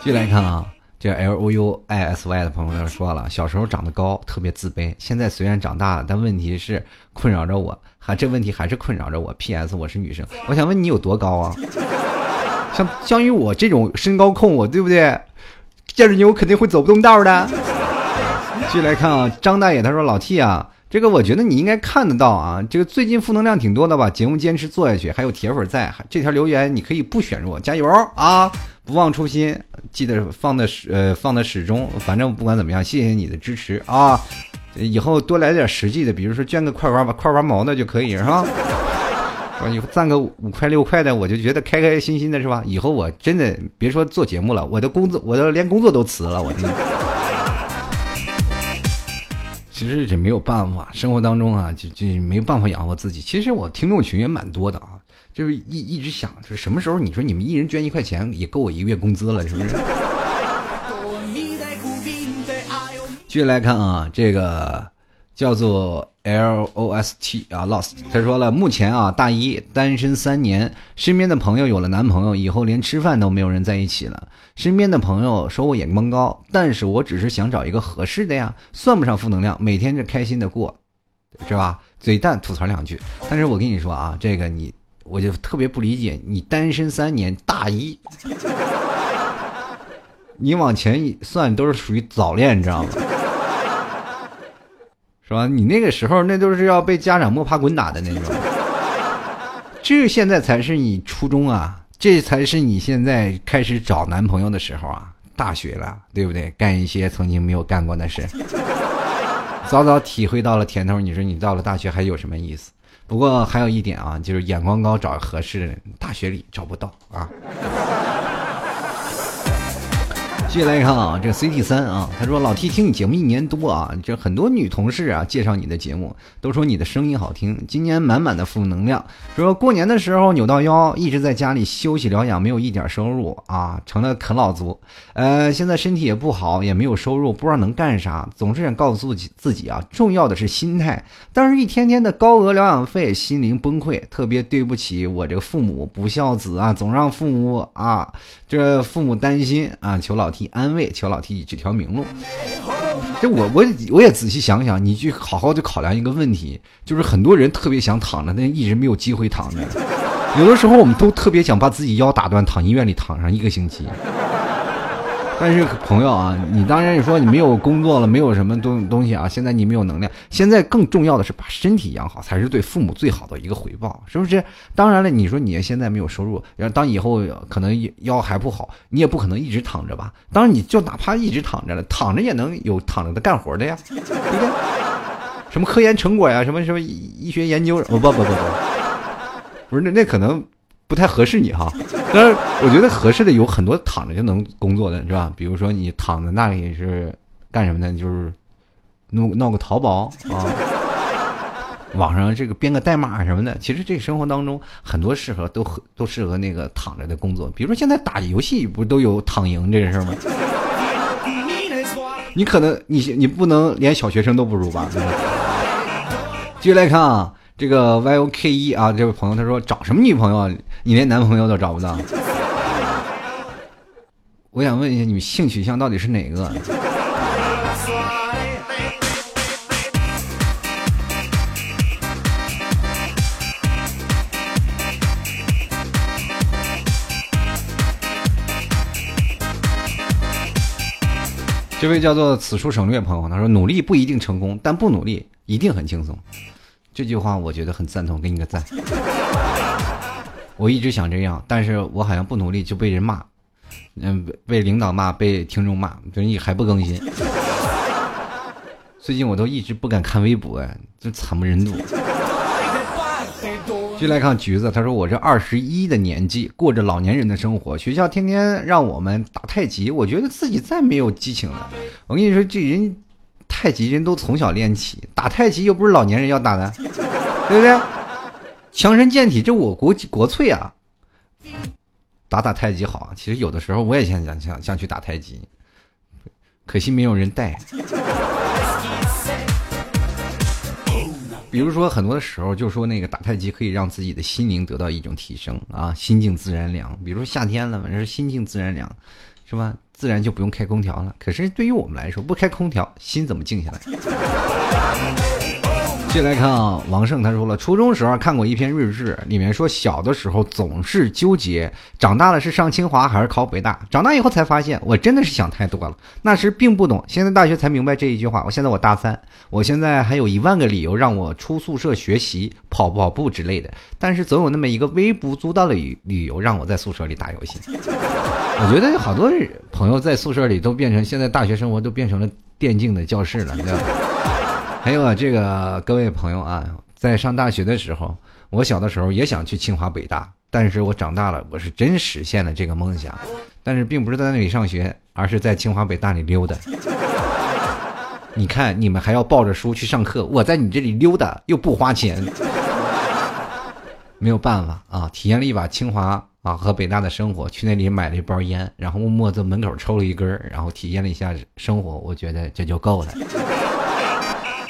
继续来看啊，这 L O U I S Y 的朋友说了，小时候长得高，特别自卑。现在虽然长大了，但问题是困扰着我，还这问题还是困扰着我。P S 我是女生，我想问你有多高啊？像像于我这种身高控，我对不对？见着你，我肯定会走不动道的。继续来看啊，张大爷他说：“老 T 啊，这个我觉得你应该看得到啊，这个最近负能量挺多的吧？节目坚持做下去，还有铁粉在。这条留言你可以不选入，加油啊！不忘初心，记得放在始呃放在始终。反正不管怎么样，谢谢你的支持啊！以后多来点实际的，比如说捐个块块吧，块块毛的就可以是吧？”你赞个五块六块的，我就觉得开开心心的，是吧？以后我真的别说做节目了，我的工作，我的连工作都辞了。我的。其实这没有办法，生活当中啊，就就没有办法养活自己。其实我听众群也蛮多的啊，就是一一直想，就是什么时候你说你们一人捐一块钱，也够我一个月工资了，是不是？[laughs] 继续来看啊，这个叫做。L O S T 啊，Lost。他说了，目前啊，大一单身三年，身边的朋友有了男朋友，以后连吃饭都没有人在一起了。身边的朋友说我眼光高，但是我只是想找一个合适的呀，算不上负能量，每天就开心的过，是吧？嘴淡吐槽两句。但是我跟你说啊，这个你，我就特别不理解，你单身三年，大一，你往前一算都是属于早恋，你知道吗？是吧？你那个时候那都是要被家长摸爬滚打的那种，这现在才是你初中啊，这才是你现在开始找男朋友的时候啊，大学了，对不对？干一些曾经没有干过的事，早早体会到了甜头。你说你到了大学还有什么意思？不过还有一点啊，就是眼光高找合适的，大学里找不到啊。继续来看啊，这 CT 三啊，他说老 T 听你节目一年多啊，这很多女同事啊介绍你的节目，都说你的声音好听。今年满满的负能量，说过年的时候扭到腰，一直在家里休息疗养，没有一点收入啊，成了啃老族。呃，现在身体也不好，也没有收入，不知道能干啥，总是想告诉自己自己啊，重要的是心态。但是，一天天的高额疗养费，心灵崩溃，特别对不起我这个父母，不孝子啊，总让父母啊，这父母担心啊，求老 T。安慰，求老提指条明路。这我我我也仔细想想，你去好好的考量一个问题，就是很多人特别想躺着，但一直没有机会躺着。有的时候，我们都特别想把自己腰打断，躺医院里躺上一个星期。但是朋友啊，你当然说你没有工作了，没有什么东东西啊，现在你没有能量。现在更重要的是把身体养好，才是对父母最好的一个回报，是不是？当然了，你说你现在没有收入，然后当以后可能腰还不好，你也不可能一直躺着吧？当然，你就哪怕一直躺着了，躺着也能有躺着的干活的呀，对不对？什么科研成果呀，什么什么医学研究，不不不不不，不是那那可能。不太合适你哈，[laughs] 但是我觉得合适的有很多躺着就能工作的是吧？比如说你躺在那里是干什么呢？就是弄闹个淘宝啊，网上这个编个代码什么的。其实这生活当中很多适合都都适合那个躺着的工作。比如说现在打游戏不都有躺赢这个事吗？你可能你你不能连小学生都不如吧？继续来看啊。这个 Y O K 一啊，这位朋友他说找什么女朋友啊？你连男朋友都找不到。[laughs] 我想问一下，你们性取向到底是哪个？这位叫做此处省略朋友，他说努力不一定成功，但不努力一定很轻松。这句话我觉得很赞同，给你个赞。[laughs] 我一直想这样，但是我好像不努力就被人骂，嗯，被领导骂，被听众骂，所以还不更新。[laughs] 最近我都一直不敢看微博，就惨不忍睹。进来看橘子，他说我这二十一的年纪，过着老年人的生活，学校天天让我们打太极，我觉得自己再没有激情了。我跟你说，这人。太极人都从小练起，打太极又不是老年人要打的，[laughs] 对不对？强身健体，这我国国粹啊！打打太极好，其实有的时候我也想想想想去打太极，可惜没有人带。比如说很多的时候，就说那个打太极可以让自己的心灵得到一种提升啊，心静自然凉。比如说夏天了嘛，是心静自然凉，是吧？自然就不用开空调了。可是对于我们来说，不开空调，心怎么静下来？继续来看啊，王胜他说了，初中时候看过一篇日志，里面说小的时候总是纠结，长大了是上清华还是考北大。长大以后才发现，我真的是想太多了。那时并不懂，现在大学才明白这一句话。我现在我大三，我现在还有一万个理由让我出宿舍学习、跑跑步之类的，但是总有那么一个微不足道的理理由让我在宿舍里打游戏。[laughs] 我觉得好多朋友在宿舍里都变成现在大学生活都变成了电竞的教室了，你知道吗？还有啊，这个各位朋友啊，在上大学的时候，我小的时候也想去清华北大，但是我长大了，我是真实现了这个梦想，但是并不是在那里上学，而是在清华北大里溜达。[laughs] 你看，你们还要抱着书去上课，我在你这里溜达又不花钱，没有办法啊，体验了一把清华。啊，和北大的生活，去那里买了一包烟，然后默默在门口抽了一根然后体验了一下生活，我觉得这就够了。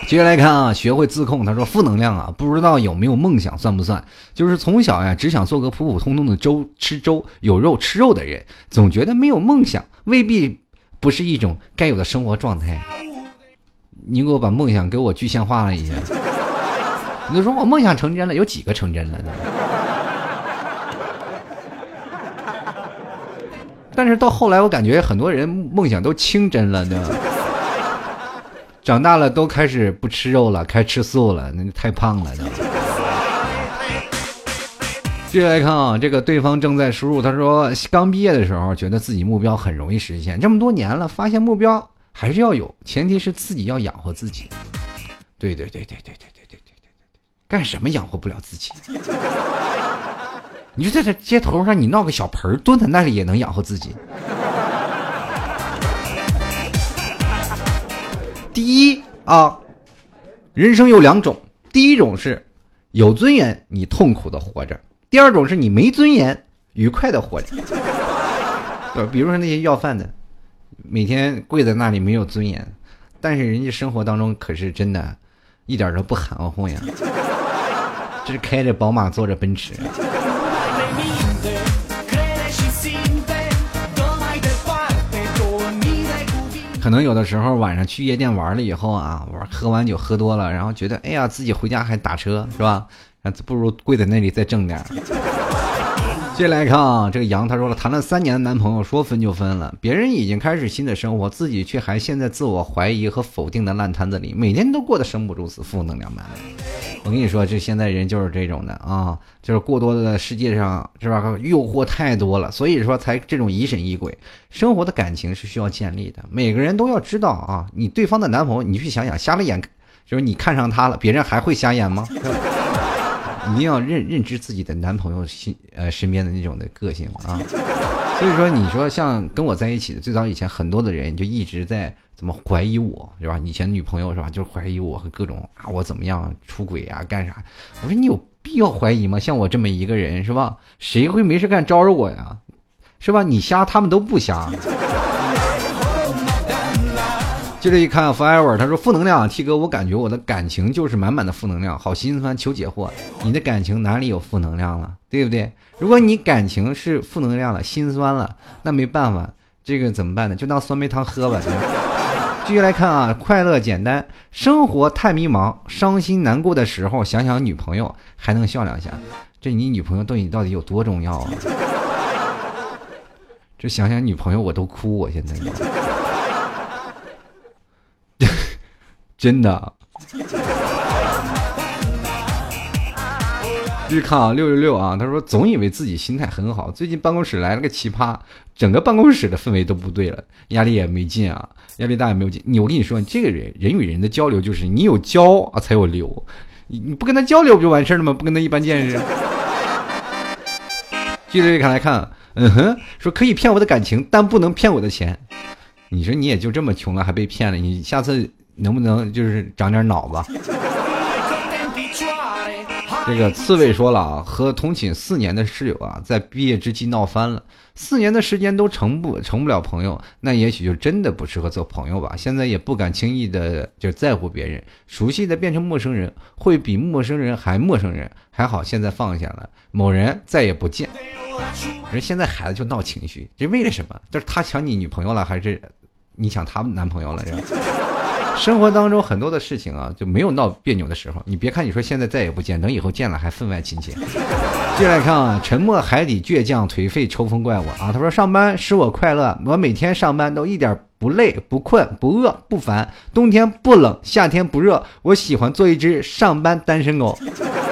接下来看啊，学会自控。他说负能量啊，不知道有没有梦想算不算？就是从小呀，只想做个普普通通的粥吃粥有肉吃肉的人，总觉得没有梦想未必不是一种该有的生活状态。你给我把梦想给我具象化了一下。你就说我梦想成真了，有几个成真了呢？但是到后来，我感觉很多人梦想都清真了呢。长大了都开始不吃肉了，开始吃素了，那就太胖了都。接下来看啊，这个对方正在输入，他说刚毕业的时候觉得自己目标很容易实现，这么多年了，发现目标还是要有，前提是自己要养活自己。对对对对对对对对对对对，干什么养活不了自己？你就在这街头上，你闹个小盆蹲在那里也能养活自己。第一啊，人生有两种，第一种是有尊严，你痛苦的活着；第二种是你没尊严，愉快的活着。对，比如说那些要饭的，每天跪在那里没有尊严，但是人家生活当中可是真的，一点都不含糊呀。这是开着宝马，坐着奔驰。可能有的时候晚上去夜店玩了以后啊，玩喝完酒喝多了，然后觉得哎呀自己回家还打车是吧？那不如跪在那里再挣点。[laughs] 接下来看啊，这个杨他说了，谈了三年的男朋友说分就分了，别人已经开始新的生活，自己却还陷在自我怀疑和否定的烂摊子里，每天都过得生不如死，负能量满满。我跟你说，这现在人就是这种的啊，就是过多的世界上是吧？诱惑太多了，所以说才这种疑神疑鬼。生活的感情是需要建立的，每个人都要知道啊，你对方的男朋友，你去想想，瞎了眼，就是你看上他了，别人还会瞎眼吗？[laughs] 一定要认认知自己的男朋友心呃身边的那种的个性啊，所以说你说像跟我在一起的最早以前很多的人就一直在怎么怀疑我是吧？以前女朋友是吧？就怀疑我和各种啊我怎么样出轨啊干啥？我说你有必要怀疑吗？像我这么一个人是吧？谁会没事干招惹我呀？是吧？你瞎他们都不瞎。接着一看，forever，他说负能量，T 哥，我感觉我的感情就是满满的负能量，好心酸，求解惑。你的感情哪里有负能量了，对不对？如果你感情是负能量了，心酸了，那没办法，这个怎么办呢？就当酸梅汤喝吧。[laughs] 继续来看啊，快乐简单，生活太迷茫，伤心难过的时候想想女朋友，还能笑两下。这你女朋友对你到底有多重要啊？[laughs] 这想想女朋友我都哭，我现在。真的，继续看啊，六六六啊，他说总以为自己心态很好，最近办公室来了个奇葩，整个办公室的氛围都不对了，压力也没劲啊，压力大也没有劲。你我跟你说，这个人人与人的交流就是你有交啊才有流，你你不跟他交流不就完事了吗？不跟他一般见识。继续看来看，嗯哼，说可以骗我的感情，但不能骗我的钱。你说你也就这么穷了，还被骗了，你下次。能不能就是长点脑子？这个刺猬说了啊，和同寝四年的室友啊，在毕业之际闹翻了，四年的时间都成不成不了朋友，那也许就真的不适合做朋友吧。现在也不敢轻易的就在乎别人，熟悉的变成陌生人，会比陌生人还陌生人。还好现在放下了，某人再也不见。人现在孩子就闹情绪，这为了什么？就是他抢你女朋友了，还是你抢他男朋友了？这。生活当中很多的事情啊，就没有闹别扭的时候。你别看你说现在再也不见，等以后见了还分外亲切。接来看啊，沉默海底倔强颓废抽风怪物啊，他说上班使我快乐，我每天上班都一点不累不困不饿不烦，冬天不冷夏天不热，我喜欢做一只上班单身狗。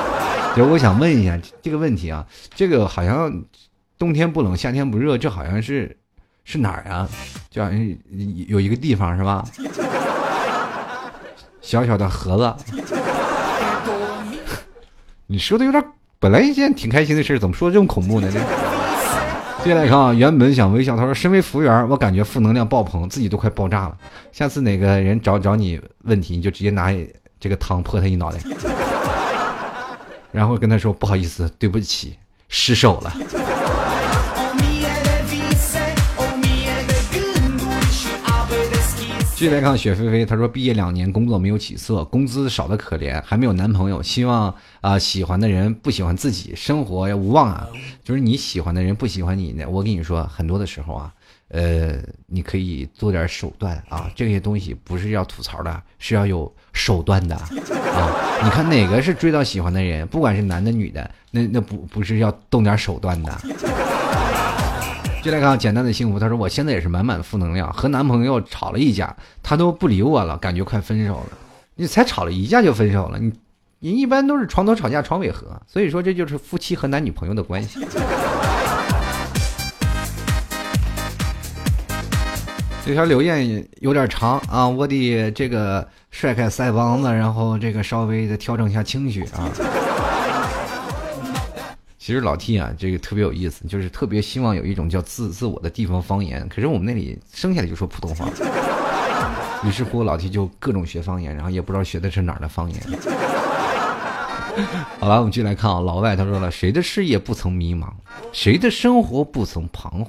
[laughs] 就我想问一下这个问题啊，这个好像冬天不冷夏天不热，这好像是是哪儿啊？就好像有一个地方是吧？小小的盒子，[laughs] 你说的有点，本来一件挺开心的事怎么说这么恐怖呢？[laughs] 接下来看啊，原本想微笑，他说：“身为服务员，我感觉负能量爆棚，自己都快爆炸了。下次哪个人找找你问题，你就直接拿这个汤泼他一脑袋，[laughs] 然后跟他说不好意思，对不起，失手了。”继续来看雪菲菲，她说毕业两年，工作没有起色，工资少的可怜，还没有男朋友，希望啊喜欢的人不喜欢自己，生活无望啊。就是你喜欢的人不喜欢你呢，我跟你说，很多的时候啊，呃，你可以做点手段啊，这些东西不是要吐槽的，是要有手段的啊。你看哪个是追到喜欢的人，不管是男的女的，那那不不是要动点手段的。就来看简单的幸福。他说：“我现在也是满满的负能量，和男朋友吵了一架，他都不理我了，感觉快分手了。你才吵了一架就分手了？你，你一般都是床头吵架床尾和，所以说这就是夫妻和男女朋友的关系。”这条留言有点长啊，我得这个甩开腮帮子，然后这个稍微的调整一下情绪啊。其实老 T 啊，这个特别有意思，就是特别希望有一种叫自自我的地方方言。可是我们那里生下来就说普通话。于是乎，老 T 就各种学方言，然后也不知道学的是哪儿的方言。好了，我们继续来看啊，老外他说了，谁的事业不曾迷茫，谁的生活不曾彷徨？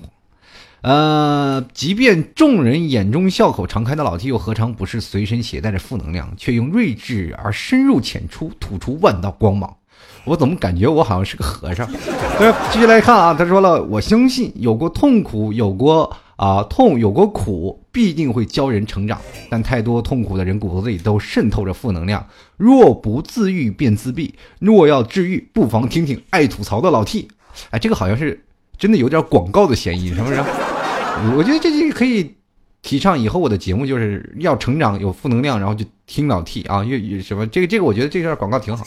呃，即便众人眼中笑口常开的老 T，又何尝不是随身携带着负能量，却用睿智而深入浅出，吐出万道光芒？我怎么感觉我好像是个和尚？[laughs] 继续来看啊，他说了，我相信有过痛苦，有过啊痛，有过苦，必定会教人成长。但太多痛苦的人骨头里都渗透着负能量。若不自愈，便自闭。若要治愈，不妨听听爱吐槽的老 T。哎，这个好像是真的有点广告的嫌疑，是不是？我觉得这就可以提倡以后我的节目就是要成长有负能量，然后就听老 T 啊，越什么这个这个，我觉得这段广告挺好。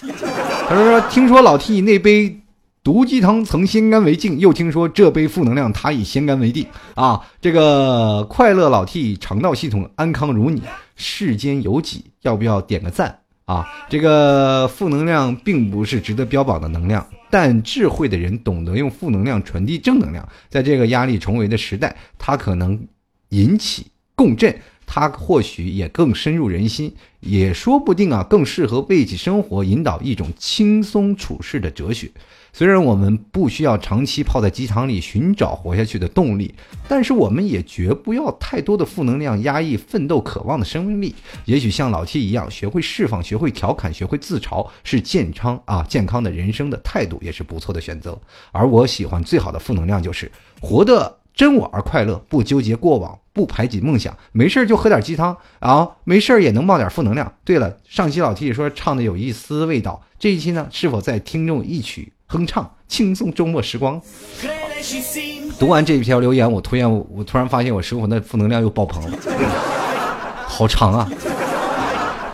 他说说听说老 T 那杯毒鸡汤曾先干为敬，又听说这杯负能量他已先干为定啊。这个快乐老 T 肠道系统安康如你，世间有几？要不要点个赞啊？这个负能量并不是值得标榜的能量。但智慧的人懂得用负能量传递正能量，在这个压力重围的时代，它可能引起共振，它或许也更深入人心，也说不定啊，更适合为一起生活引导一种轻松处事的哲学。虽然我们不需要长期泡在鸡汤里寻找活下去的动力，但是我们也绝不要太多的负能量压抑奋斗渴望的生命力。也许像老 T 一样，学会释放，学会调侃，学会自嘲，是健康啊健康的人生的态度，也是不错的选择。而我喜欢最好的负能量就是活得真我而快乐，不纠结过往，不排挤梦想，没事就喝点鸡汤啊，没事也能冒点负能量。对了，上期老 T 说唱的有一丝味道，这一期呢，是否在听众一曲？哼唱，轻松周末时光。读完这一条留言，我突然我突然发现我生活的负能量又爆棚了，好长啊！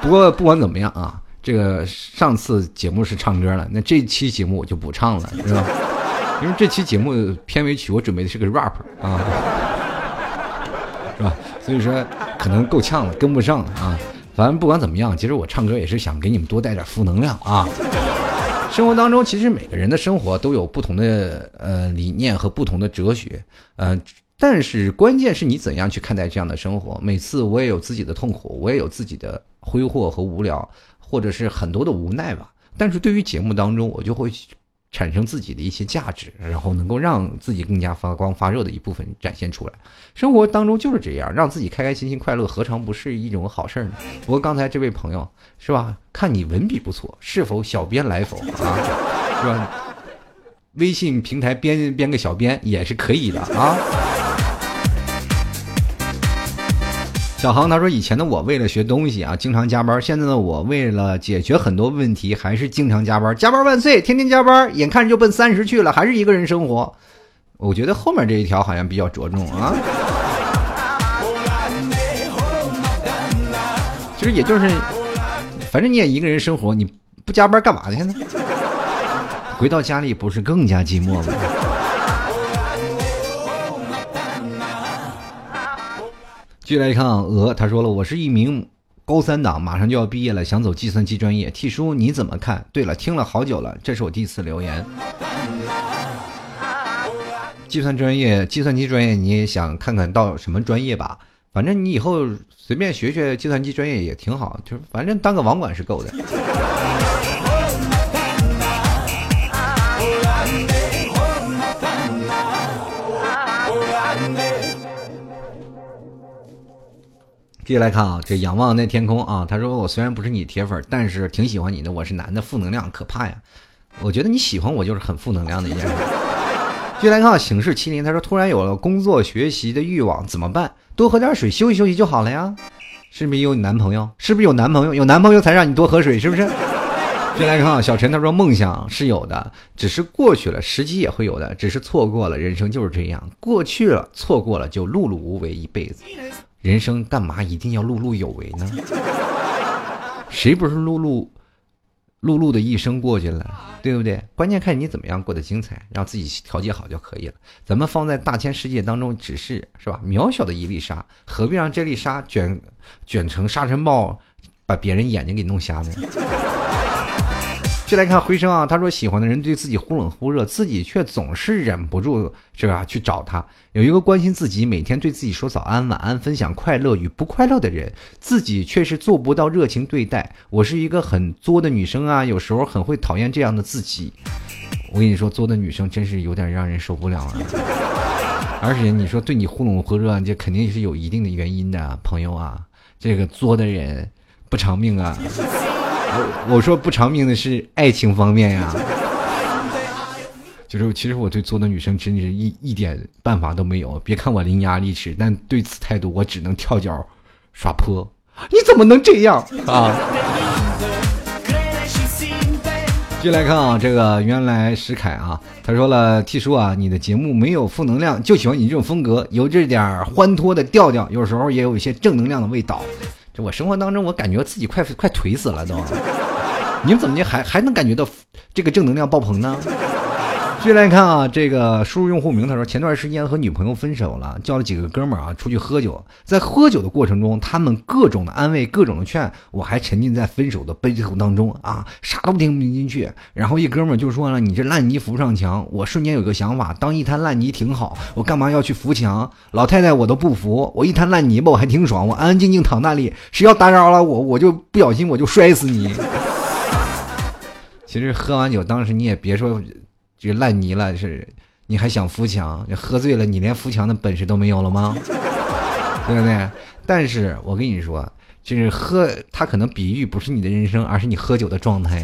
不过不管怎么样啊，这个上次节目是唱歌了，那这期节目我就不唱了，是吧？因为这期节目片尾曲我准备的是个 rap 啊，是吧？所以说可能够呛了，跟不上了啊。反正不管怎么样，其实我唱歌也是想给你们多带点负能量啊。生活当中，其实每个人的生活都有不同的呃理念和不同的哲学，呃，但是关键是你怎样去看待这样的生活。每次我也有自己的痛苦，我也有自己的挥霍和无聊，或者是很多的无奈吧。但是对于节目当中，我就会。产生自己的一些价值，然后能够让自己更加发光发热的一部分展现出来。生活当中就是这样，让自己开开心心、快乐，何尝不是一种好事儿呢？不过刚才这位朋友是吧？看你文笔不错，是否小编来否啊？是吧？微信平台编编个小编也是可以的啊。小航他说：“以前的我为了学东西啊，经常加班；现在的我为了解决很多问题，还是经常加班。加班万岁，天天加班，眼看着就奔三十去了，还是一个人生活。我觉得后面这一条好像比较着重啊。[laughs] 其实也就是，反正你也一个人生活，你不加班干嘛去呢？回到家里不是更加寂寞吗？”继续来看鹅，他说了，我是一名高三党，马上就要毕业了，想走计算机专业。T 叔你怎么看？对了，听了好久了，这是我第一次留言。计算专业，计算机专业，你也想看看到什么专业吧？反正你以后随便学学计算机专业也挺好，就是反正当个网管是够的。继续来看啊，这仰望那天空啊，他说我虽然不是你铁粉，但是挺喜欢你的。我是男的，负能量可怕呀！我觉得你喜欢我就是很负能量的一件事。[laughs] 继续来看啊，醒世麒麟，他说突然有了工作学习的欲望，怎么办？多喝点水，休息休息就好了呀。是不是有男朋友？是不是有男朋友？有男朋友才让你多喝水，是不是？[laughs] 继续来看啊，小陈他说梦想是有的，只是过去了，时机也会有的，只是错过了。人生就是这样，过去了，错过了就碌碌无为一辈子。人生干嘛一定要碌碌有为呢？谁不是碌碌碌碌的一生过去了，对不对？关键看你怎么样过得精彩，让自己调节好就可以了。咱们放在大千世界当中，只是是吧？渺小的一粒沙，何必让这粒沙卷卷成沙尘暴，把别人眼睛给弄瞎呢？就来看回声啊，他说喜欢的人对自己忽冷忽热，自己却总是忍不住是吧去找他。有一个关心自己，每天对自己说早安晚安，分享快乐与不快乐的人，自己却是做不到热情对待。我是一个很作的女生啊，有时候很会讨厌这样的自己。我跟你说，作的女生真是有点让人受不了了。而且你说对你忽冷忽热，这肯定是有一定的原因的，朋友啊。这个作的人不长命啊！我我说不偿命的是爱情方面呀。就是其实我对作的女生真是一一点办法都没有。别看我伶牙俐齿，但对此态度我只能跳脚耍泼。你怎么能这样啊？继续来看啊，这个原来石凯啊，他说了，T 叔啊，你的节目没有负能量，就喜欢你这种风格，有这点欢脱的调调，有时候也有一些正能量的味道。我生活当中，我感觉自己快快颓死了都。你们怎么的还还能感觉到这个正能量爆棚呢？继续来看啊，这个输入用户名，他说前段时间和女朋友分手了，叫了几个哥们儿啊出去喝酒，在喝酒的过程中，他们各种的安慰，各种的劝，我还沉浸在分手的悲痛当中啊，[laughs] 啥都听不进去。然后一哥们儿就说了：“你这烂泥扶不上墙。”我瞬间有个想法，当一滩烂泥挺好，我干嘛要去扶墙？老太太我都不扶，我一滩烂泥巴我还挺爽，我安安静静躺那里，谁要打扰了我，我就不小心我就摔死你。[laughs] 其实喝完酒，当时你也别说。就烂泥了，是？你还想扶墙？你喝醉了，你连扶墙的本事都没有了吗？[laughs] 对不对？但是我跟你说，就是喝，他可能比喻不是你的人生，而是你喝酒的状态。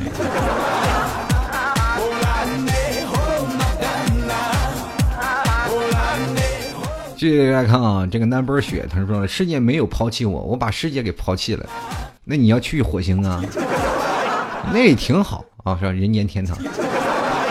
继续来看啊，这个 number 雪，他说世界没有抛弃我，我把世界给抛弃了。那你要去火星啊？那也挺好啊，是吧？人间天堂。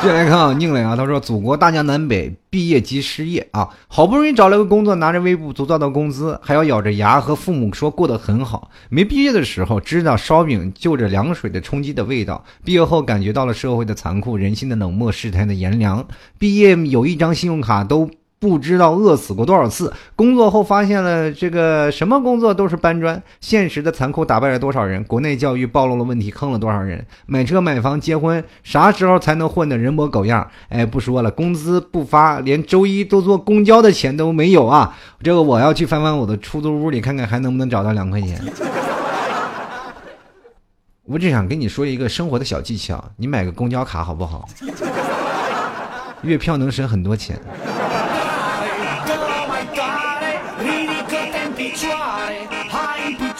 接来看啊，宁磊啊，他说：“祖国大江南北，毕业即失业啊，好不容易找了个工作，拿着微不足道的工资，还要咬着牙和父母说过得很好。没毕业的时候，知道烧饼就着凉水的冲击的味道；毕业后，感觉到了社会的残酷，人心的冷漠，世态的炎凉。毕业有一张信用卡都。”不知道饿死过多少次，工作后发现了这个什么工作都是搬砖，现实的残酷打败了多少人？国内教育暴露了问题，坑了多少人？买车买房结婚，啥时候才能混得人模狗样？哎，不说了，工资不发，连周一都坐公交的钱都没有啊！这个我要去翻翻我的出租屋里，看看还能不能找到两块钱。[laughs] 我只想跟你说一个生活的小技巧，你买个公交卡好不好？月票能省很多钱。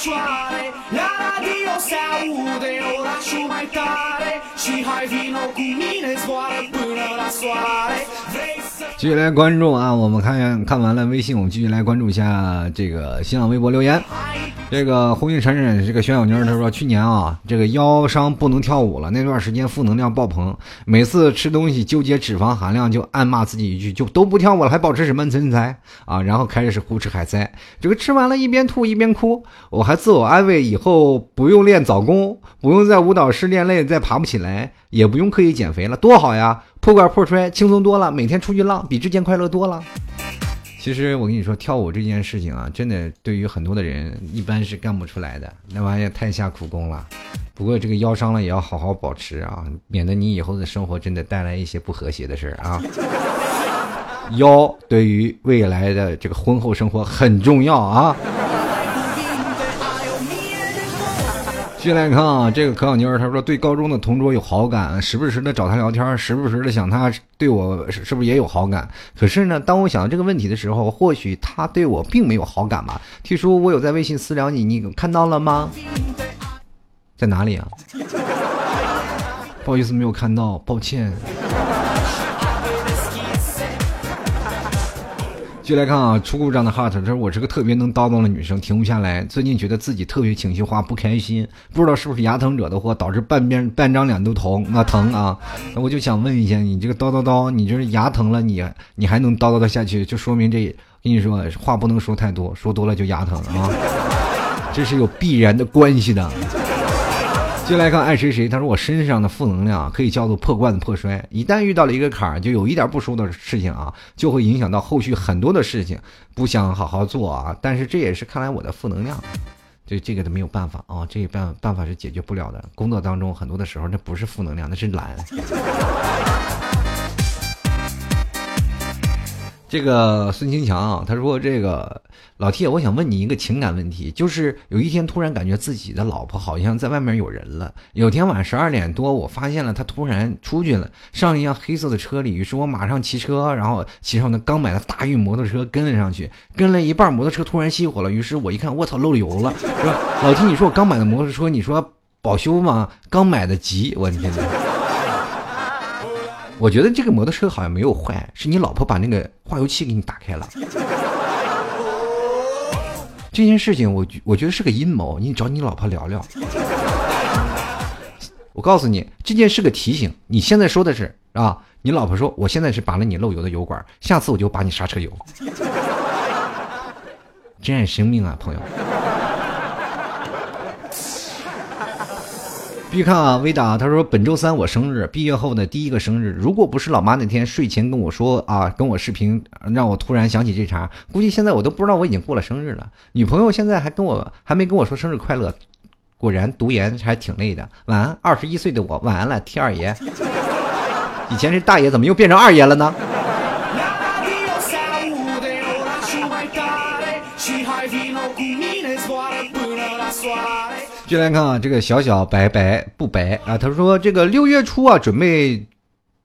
tacioare La radio se aude orașul mai tare. Și hai vino cu mine, zboară până la soare. Vrei 继续来关注啊！我们看看完了微信，我们继续来关注一下这个新浪微博留言。这个红运闪闪，这个小小妞，她说去年啊，这个腰伤不能跳舞了，那段时间负能量爆棚，每次吃东西纠结脂肪含量，就暗骂自己一句，就都不跳舞了，还保持什么身材啊？然后开始是胡吃海塞，这个吃完了一边吐一边哭，我还自我安慰，以后不用练早功，不用在舞蹈室练累再爬不起来，也不用刻意减肥了，多好呀！破罐破摔，轻松多了。每天出去浪，比之前快乐多了。其实我跟你说，跳舞这件事情啊，真的对于很多的人一般是干不出来的，那玩意儿太下苦功了。不过这个腰伤了也要好好保持啊，免得你以后的生活真的带来一些不和谐的事儿啊。[laughs] 腰对于未来的这个婚后生活很重要啊。继续来看啊，这个可小妞儿，她说对高中的同桌有好感，时不时的找他聊天，时不时的想他对我是不是也有好感？可是呢，当我想到这个问题的时候，或许他对我并没有好感吧。听说，我有在微信私聊你，你看到了吗？[laughs] 在哪里啊？[laughs] 不好意思，没有看到，抱歉。来看啊，出故障的 heart，他说我是个特别能叨叨的女生，停不下来。最近觉得自己特别情绪化，不开心，不知道是不是牙疼惹的祸，导致半边半张脸都疼，那疼啊！那我就想问一下，你这个叨叨叨，你这是牙疼了，你你还能叨叨的下去，就说明这跟你说话不能说太多，说多了就牙疼啊，这是有必然的关系的。接来看爱谁谁，他说我身上的负能量可以叫做破罐子破摔，一旦遇到了一个坎儿，就有一点不舒服的事情啊，就会影响到后续很多的事情，不想好好做啊。但是这也是看来我的负能量，这这个都没有办法啊，这个办办法是解决不了的。工作当中很多的时候，那不是负能量，那是懒。这个孙清强啊，他说：“这个老 T，我想问你一个情感问题，就是有一天突然感觉自己的老婆好像在外面有人了。有天晚上十二点多，我发现了她突然出去了，上了一辆黑色的车里。于是我马上骑车，然后骑上那刚买的大运摩托车跟了上去。跟了一半，摩托车突然熄火了。于是我一看，我操，漏油了，说？老 T，你说我刚买的摩托车，你说保修吗？刚买的急，我的天哪！”我觉得这个摩托车好像没有坏，是你老婆把那个化油器给你打开了。这件事情我我觉得是个阴谋，你找你老婆聊聊。我告诉你，这件事个提醒。你现在说的是啊，你老婆说我现在是拔了你漏油的油管，下次我就拔你刹车油。珍爱生命啊，朋友。必看啊，微达他说本周三我生日，毕业后的第一个生日。如果不是老妈那天睡前跟我说啊，跟我视频，让我突然想起这茬，估计现在我都不知道我已经过了生日了。女朋友现在还跟我还没跟我说生日快乐，果然读研还挺累的。晚安，二十一岁的我，晚安了，T 二爷。[laughs] 以前是大爷，怎么又变成二爷了呢？进来看啊，这个小小白白不白。啊，他说这个六月初啊，准备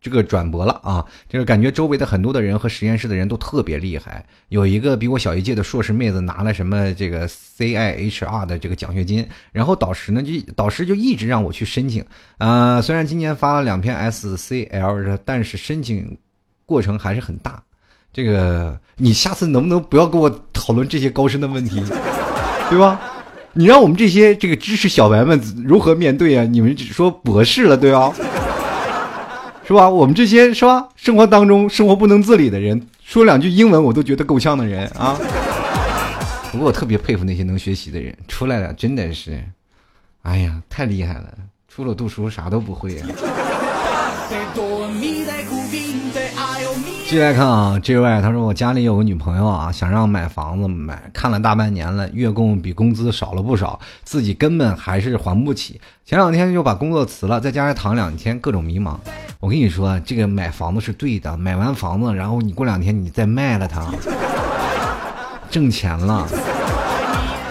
这个转博了啊，这个感觉周围的很多的人和实验室的人都特别厉害，有一个比我小一届的硕士妹子拿了什么这个 CIHR 的这个奖学金，然后导师呢就导师就一直让我去申请，啊，虽然今年发了两篇 SCL，但是申请过程还是很大，这个你下次能不能不要跟我讨论这些高深的问题，对吧？你让我们这些这个知识小白们如何面对啊？你们只说博士了，对吧？是吧？我们这些是吧？生活当中生活不能自理的人，说两句英文我都觉得够呛的人啊。[laughs] 不过我特别佩服那些能学习的人，出来了真的是，哎呀，太厉害了！除了读书啥都不会啊。[laughs] 继续来看啊，J Y 他说我家里有个女朋友啊，想让买房子买，看了大半年了，月供比工资少了不少，自己根本还是还不起。前两天就把工作辞了，在家里躺两天，各种迷茫。我跟你说，这个买房子是对的，买完房子，然后你过两天你再卖了它，挣钱了。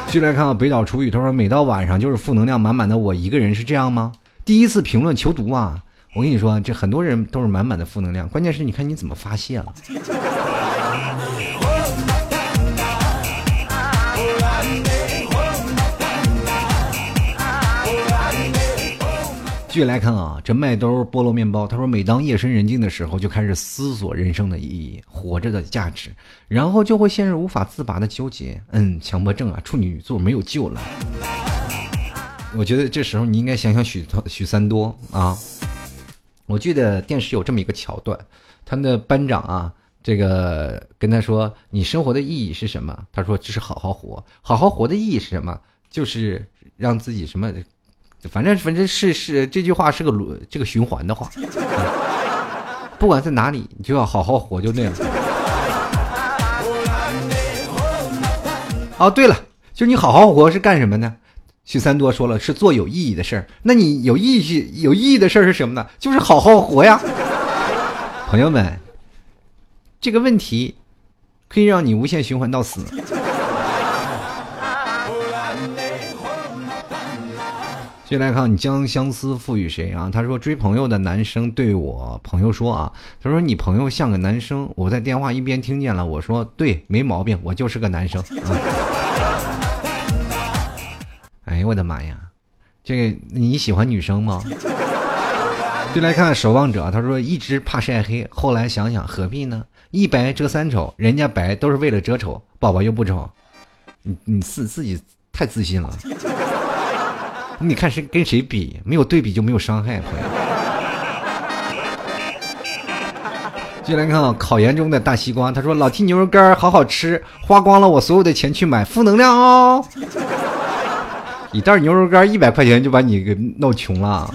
继续来看啊，北岛初雨，他说每到晚上就是负能量满满的，我一个人是这样吗？第一次评论求读啊。我跟你说，这很多人都是满满的负能量，关键是你看你怎么发泄了。继续来看啊，这麦兜菠萝面包，他说，每当夜深人静的时候，就开始思索人生的意义、活着的价值，然后就会陷入无法自拔的纠结。嗯，强迫症啊，处女座没有救了。我觉得这时候你应该想想许许三多啊。我记得电视有这么一个桥段，他们的班长啊，这个跟他说：“你生活的意义是什么？”他说：“就是好好活。好好活的意义是什么？就是让自己什么，反正反正是是这句话是个轮这个循环的话，[laughs] 不管在哪里，你就要好好活，就那样。”哦，对了，就你好好活是干什么呢？许三多说了，是做有意义的事儿。那你有意义、有意义的事儿是什么呢？就是好好活呀，朋友们。这个问题可以让你无限循环到死。接下来看，你将相思赋予谁啊？他说追朋友的男生对我朋友说啊，他说你朋友像个男生。我在电话一边听见了，我说对，没毛病，我就是个男生啊。哎呦我的妈呀，这个你喜欢女生吗？[laughs] 就来看守望者，他说一直怕晒黑，后来想想何必呢？一白遮三丑，人家白都是为了遮丑，宝宝又不丑，你你自自己太自信了。[laughs] 你看谁跟谁比，没有对比就没有伤害，朋友。就来看考研中的大西瓜，他说老提牛肉干好好吃，花光了我所有的钱去买，负能量哦。[laughs] 一袋牛肉干一百块钱就把你给闹穷了，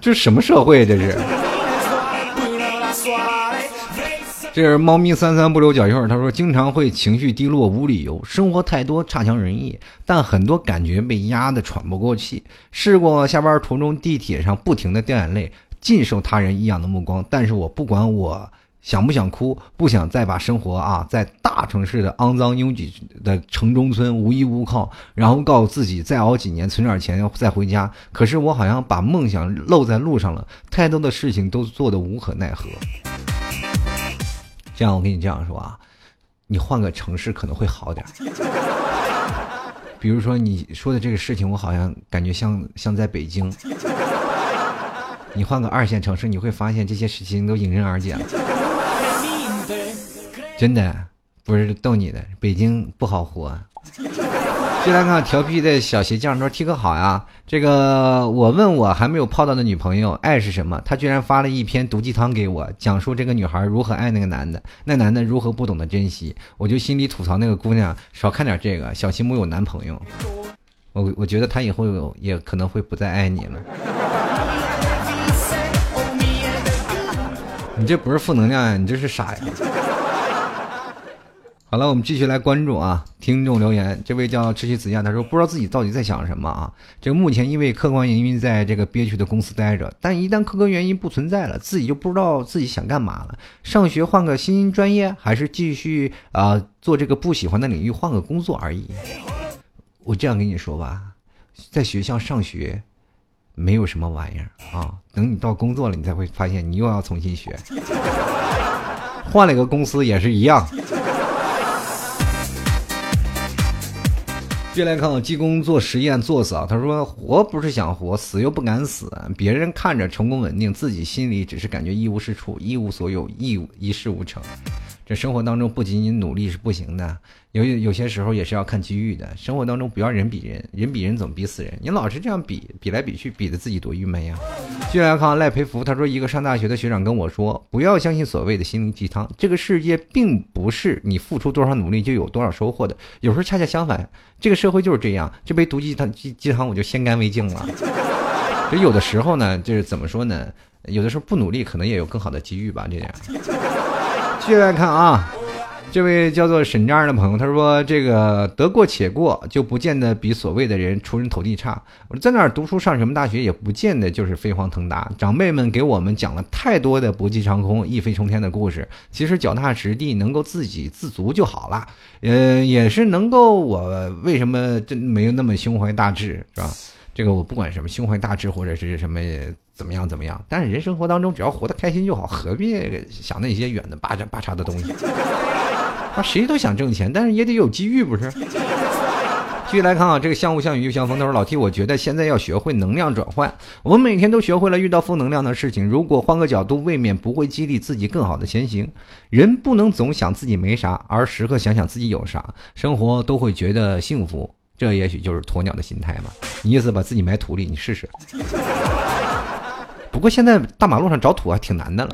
这是什么社会？这是。这是猫咪三三不留脚印儿，他说经常会情绪低落无理由，生活太多差强人意，但很多感觉被压得喘不过气。试过下班途中地铁上不停的掉眼泪，尽受他人异样的目光，但是我不管我想不想哭，不想再把生活啊在大城市的肮脏拥挤的城中村无依无靠，然后告诉自己再熬几年存点钱再回家。可是我好像把梦想漏在路上了，太多的事情都做得无可奈何。这样，我跟你这样说啊，你换个城市可能会好点比如说你说的这个事情，我好像感觉像像在北京。你换个二线城市，你会发现这些事情都迎刃而解了。真的不是逗你的，北京不好活。[laughs] 就来看调皮的小鞋匠说：“T 哥好呀，这个我问我还没有泡到的女朋友爱是什么，他居然发了一篇毒鸡汤给我，讲述这个女孩如何爱那个男的，那男的如何不懂得珍惜。我就心里吐槽那个姑娘少看点这个，小心没有男朋友。我我觉得他以后有也可能会不再爱你了。你这不是负能量呀，你这是傻呀。”好了，我们继续来关注啊！听众留言，这位叫痴心子亚，他说不知道自己到底在想什么啊？这个目前因为客观原因在这个憋屈的公司待着，但一旦客观原因不存在了，自己就不知道自己想干嘛了。上学换个新专业，还是继续啊做这个不喜欢的领域，换个工作而已。我这样跟你说吧，在学校上学没有什么玩意儿啊，等你到工作了，你才会发现你又要重新学。换了一个公司也是一样。接来看，济公做实验作死啊！他说：“活不是想活，死又不敢死。别人看着成功稳定，自己心里只是感觉一无是处，一无所有，一无一事无成。”这生活当中不仅仅努力是不行的，有有些时候也是要看机遇的。生活当中不要人比人，人比人总比死人。你老是这样比，比来比去，比的自己多郁闷呀！接下来看赖培福，他说一个上大学的学长跟我说，不要相信所谓的心灵鸡汤，这个世界并不是你付出多少努力就有多少收获的，有时候恰恰相反，这个社会就是这样。这杯毒鸡汤鸡鸡汤我就先干为敬了。[laughs] 这有的时候呢，就是怎么说呢？有的时候不努力，可能也有更好的机遇吧，这样。继续来看啊，这位叫做沈章的朋友，他说：“这个得过且过，就不见得比所谓的人出人头地差。我说在那儿读书，上什么大学，也不见得就是飞黄腾达。长辈们给我们讲了太多的不计长空、一飞冲天的故事，其实脚踏实地，能够自给自足就好了。呃，也是能够，我为什么真没有那么胸怀大志，是吧？这个我不管什么胸怀大志或者是什么。”怎么样？怎么样？但是人生活当中，只要活得开心就好，何必想那些远的八叉八叉的东西？啊，谁都想挣钱，但是也得有机遇，不是？继续来看啊，这个相雾相雨又相风。他说：“老 T，我觉得现在要学会能量转换。我们每天都学会了遇到负能量的事情，如果换个角度，未免不会激励自己更好的前行。人不能总想自己没啥，而时刻想想自己有啥，生活都会觉得幸福。这也许就是鸵鸟的心态嘛。你意思把自己埋土里，你试试。”不过现在大马路上找土还挺难的了。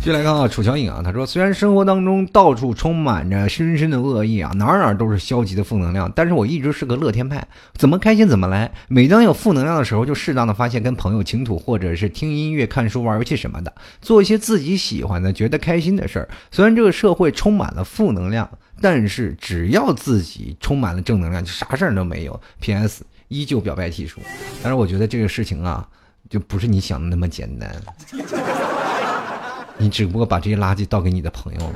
继续来看啊，楚乔颖啊，他说：“虽然生活当中到处充满着深深的恶意啊，哪哪都是消极的负能量，但是我一直是个乐天派，怎么开心怎么来。每当有负能量的时候，就适当的发现，跟朋友倾吐，或者是听音乐、看书、玩游戏什么的，做一些自己喜欢的、觉得开心的事儿。虽然这个社会充满了负能量。”但是只要自己充满了正能量，就啥事儿都没有。P.S. 依旧表白提出，但是我觉得这个事情啊，就不是你想的那么简单。[laughs] 你只不过把这些垃圾倒给你的朋友了。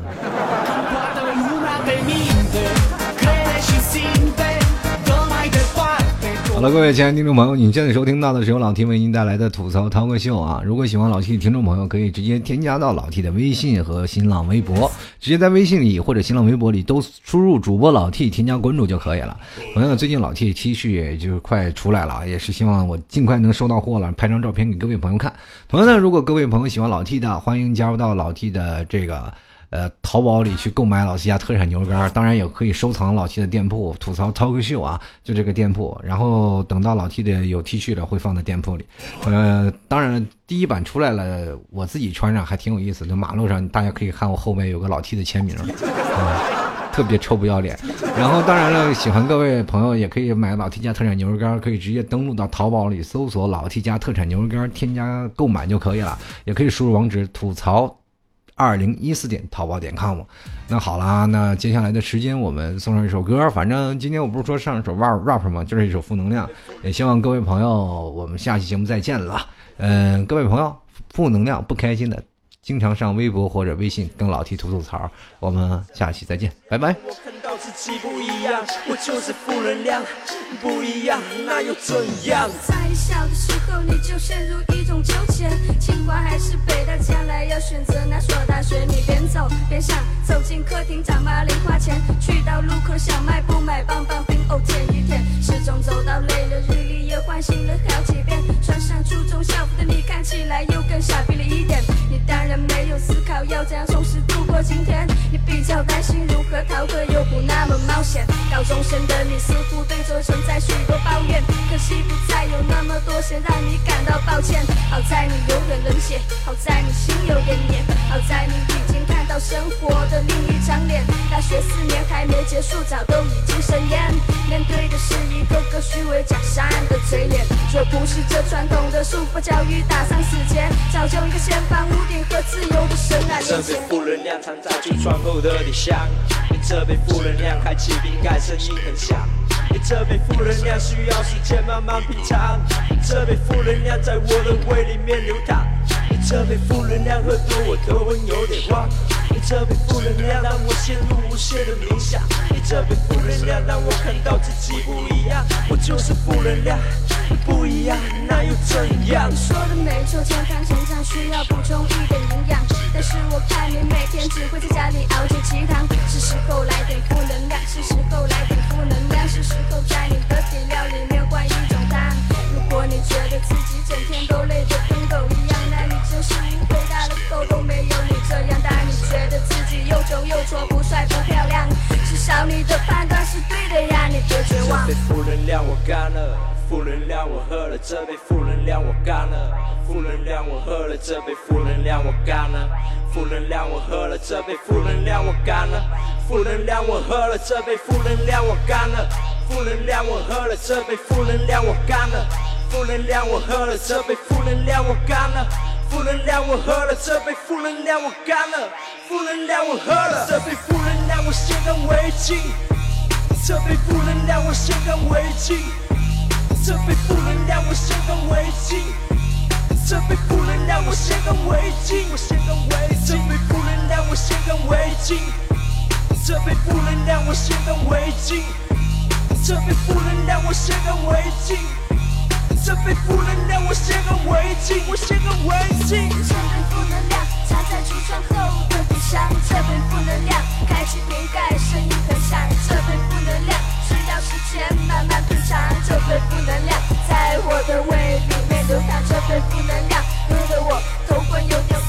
好了，各位亲爱的听众朋友，你现在收听到的是由老 T 为您带来的吐槽涛哥秀啊！如果喜欢老 T 的听众朋友，可以直接添加到老 T 的微信和新浪微博，直接在微信里或者新浪微博里都输入主播老 T 添加关注就可以了。同样的，最近老 T T 恤也就快出来了，也是希望我尽快能收到货了，拍张照片给各位朋友看。同样的，如果各位朋友喜欢老 T 的，欢迎加入到老 T 的这个。呃，淘宝里去购买老 T 家特产牛肉干，当然也可以收藏老 T 的店铺吐槽 talk show 啊，就这个店铺。然后等到老 T 的有 T 恤了，会放在店铺里。[laughs] 呃，当然第一版出来了，我自己穿上还挺有意思。就马路上大家可以看我后面有个老 T 的签名。特别臭不要脸。然后当然了，喜欢各位朋友也可以买老 T 家特产牛肉干，可以直接登录到淘宝里搜索老 T 家特产牛肉干，添加购买就可以了。也可以输入网址吐槽二零一四点淘宝点 com。那好啦，那接下来的时间我们送上一首歌。反正今天我不是说上一首 rap rap 吗？就是一首负能量。也希望各位朋友，我们下期节目再见了。嗯，各位朋友，负能量不开心的。经常上微博或者微信跟老 T 吐吐槽，我们下期再见，拜拜。我看到自己不一样，我就是负能量，不一样那又怎样？在小的时候你就陷入一种纠结，清华还是北大，将来要选择哪所大学？你边走边想，走进客厅找妈零花钱，去到路口小卖部买棒棒冰哦舔一舔，始终走到累了，日历也唤醒了好几遍，穿上初中校服的你看起来又更傻逼了一点，你当然。没有思考要怎样充实度过今天，你比较担心如何逃课又不那么冒险。高中生的你似乎对这存在许多抱怨，可惜不再有那么多先让你感到抱歉。好在你有点冷血，好在你心有点黏，好在你已经看到生活的另一张脸。大学四年还没结束，早都已经生厌。面对的是一个个虚伪假善的嘴脸。若不是这传统的束缚教育打上死结，早就一个先放屋顶和。自由的深爱。你这杯负能量藏在橱窗后的底箱，你这杯负能量开启瓶盖声音很响，你这杯负能量需要时间慢慢品尝，你这杯负能量在我的胃里面流淌，你这杯负能量喝多我头昏有点慌，这杯负能量让我陷入无限的冥想，你这杯负能量让我看到自己不一样，我就是负能量。不一样，那又怎样？你说的没错，健康成长需要补充一点营养。但是我看你每天只会在家里熬煮鸡汤，是时候来点负能量，是时候来点负能量，是时候在你的底料里面换一种汤。如果你觉得自己整天都累得跟狗一样，那你真是误会大了，狗都没有。自己又丑又挫，不帅不漂亮，至少你的判断是对的呀，你别绝望。这杯负能量我干了。负能量，我喝了这杯负能量，我干了。负能量，我喝了这杯负能量，我干了。负能量，我喝了这杯负能量，我干了。负能量，我喝了这杯负能量，我干了。负能量，我喝了这杯负能量，我干了。负能量，我喝了这杯负能量，我干了。负能量，我喝了这杯负能量，我干了。负能量，我喝了这杯负能量，我先干为敬。这杯负能量，我先干为敬。这杯负能量，我先干为敬。这杯负能量，我先干为敬。我先干为敬。这杯负能量，我先干为敬。这杯负能量，我先干为敬。这杯负能量，我先干为敬。这杯不能凉我先个为敬我先个为敬这杯不能凉藏在橱窗后的冰箱这杯不能凉开启瓶盖声音很响。这杯不能凉需要时间慢慢品尝。这杯不能凉在我的胃里面流淌。这杯不能凉弄得我头昏有点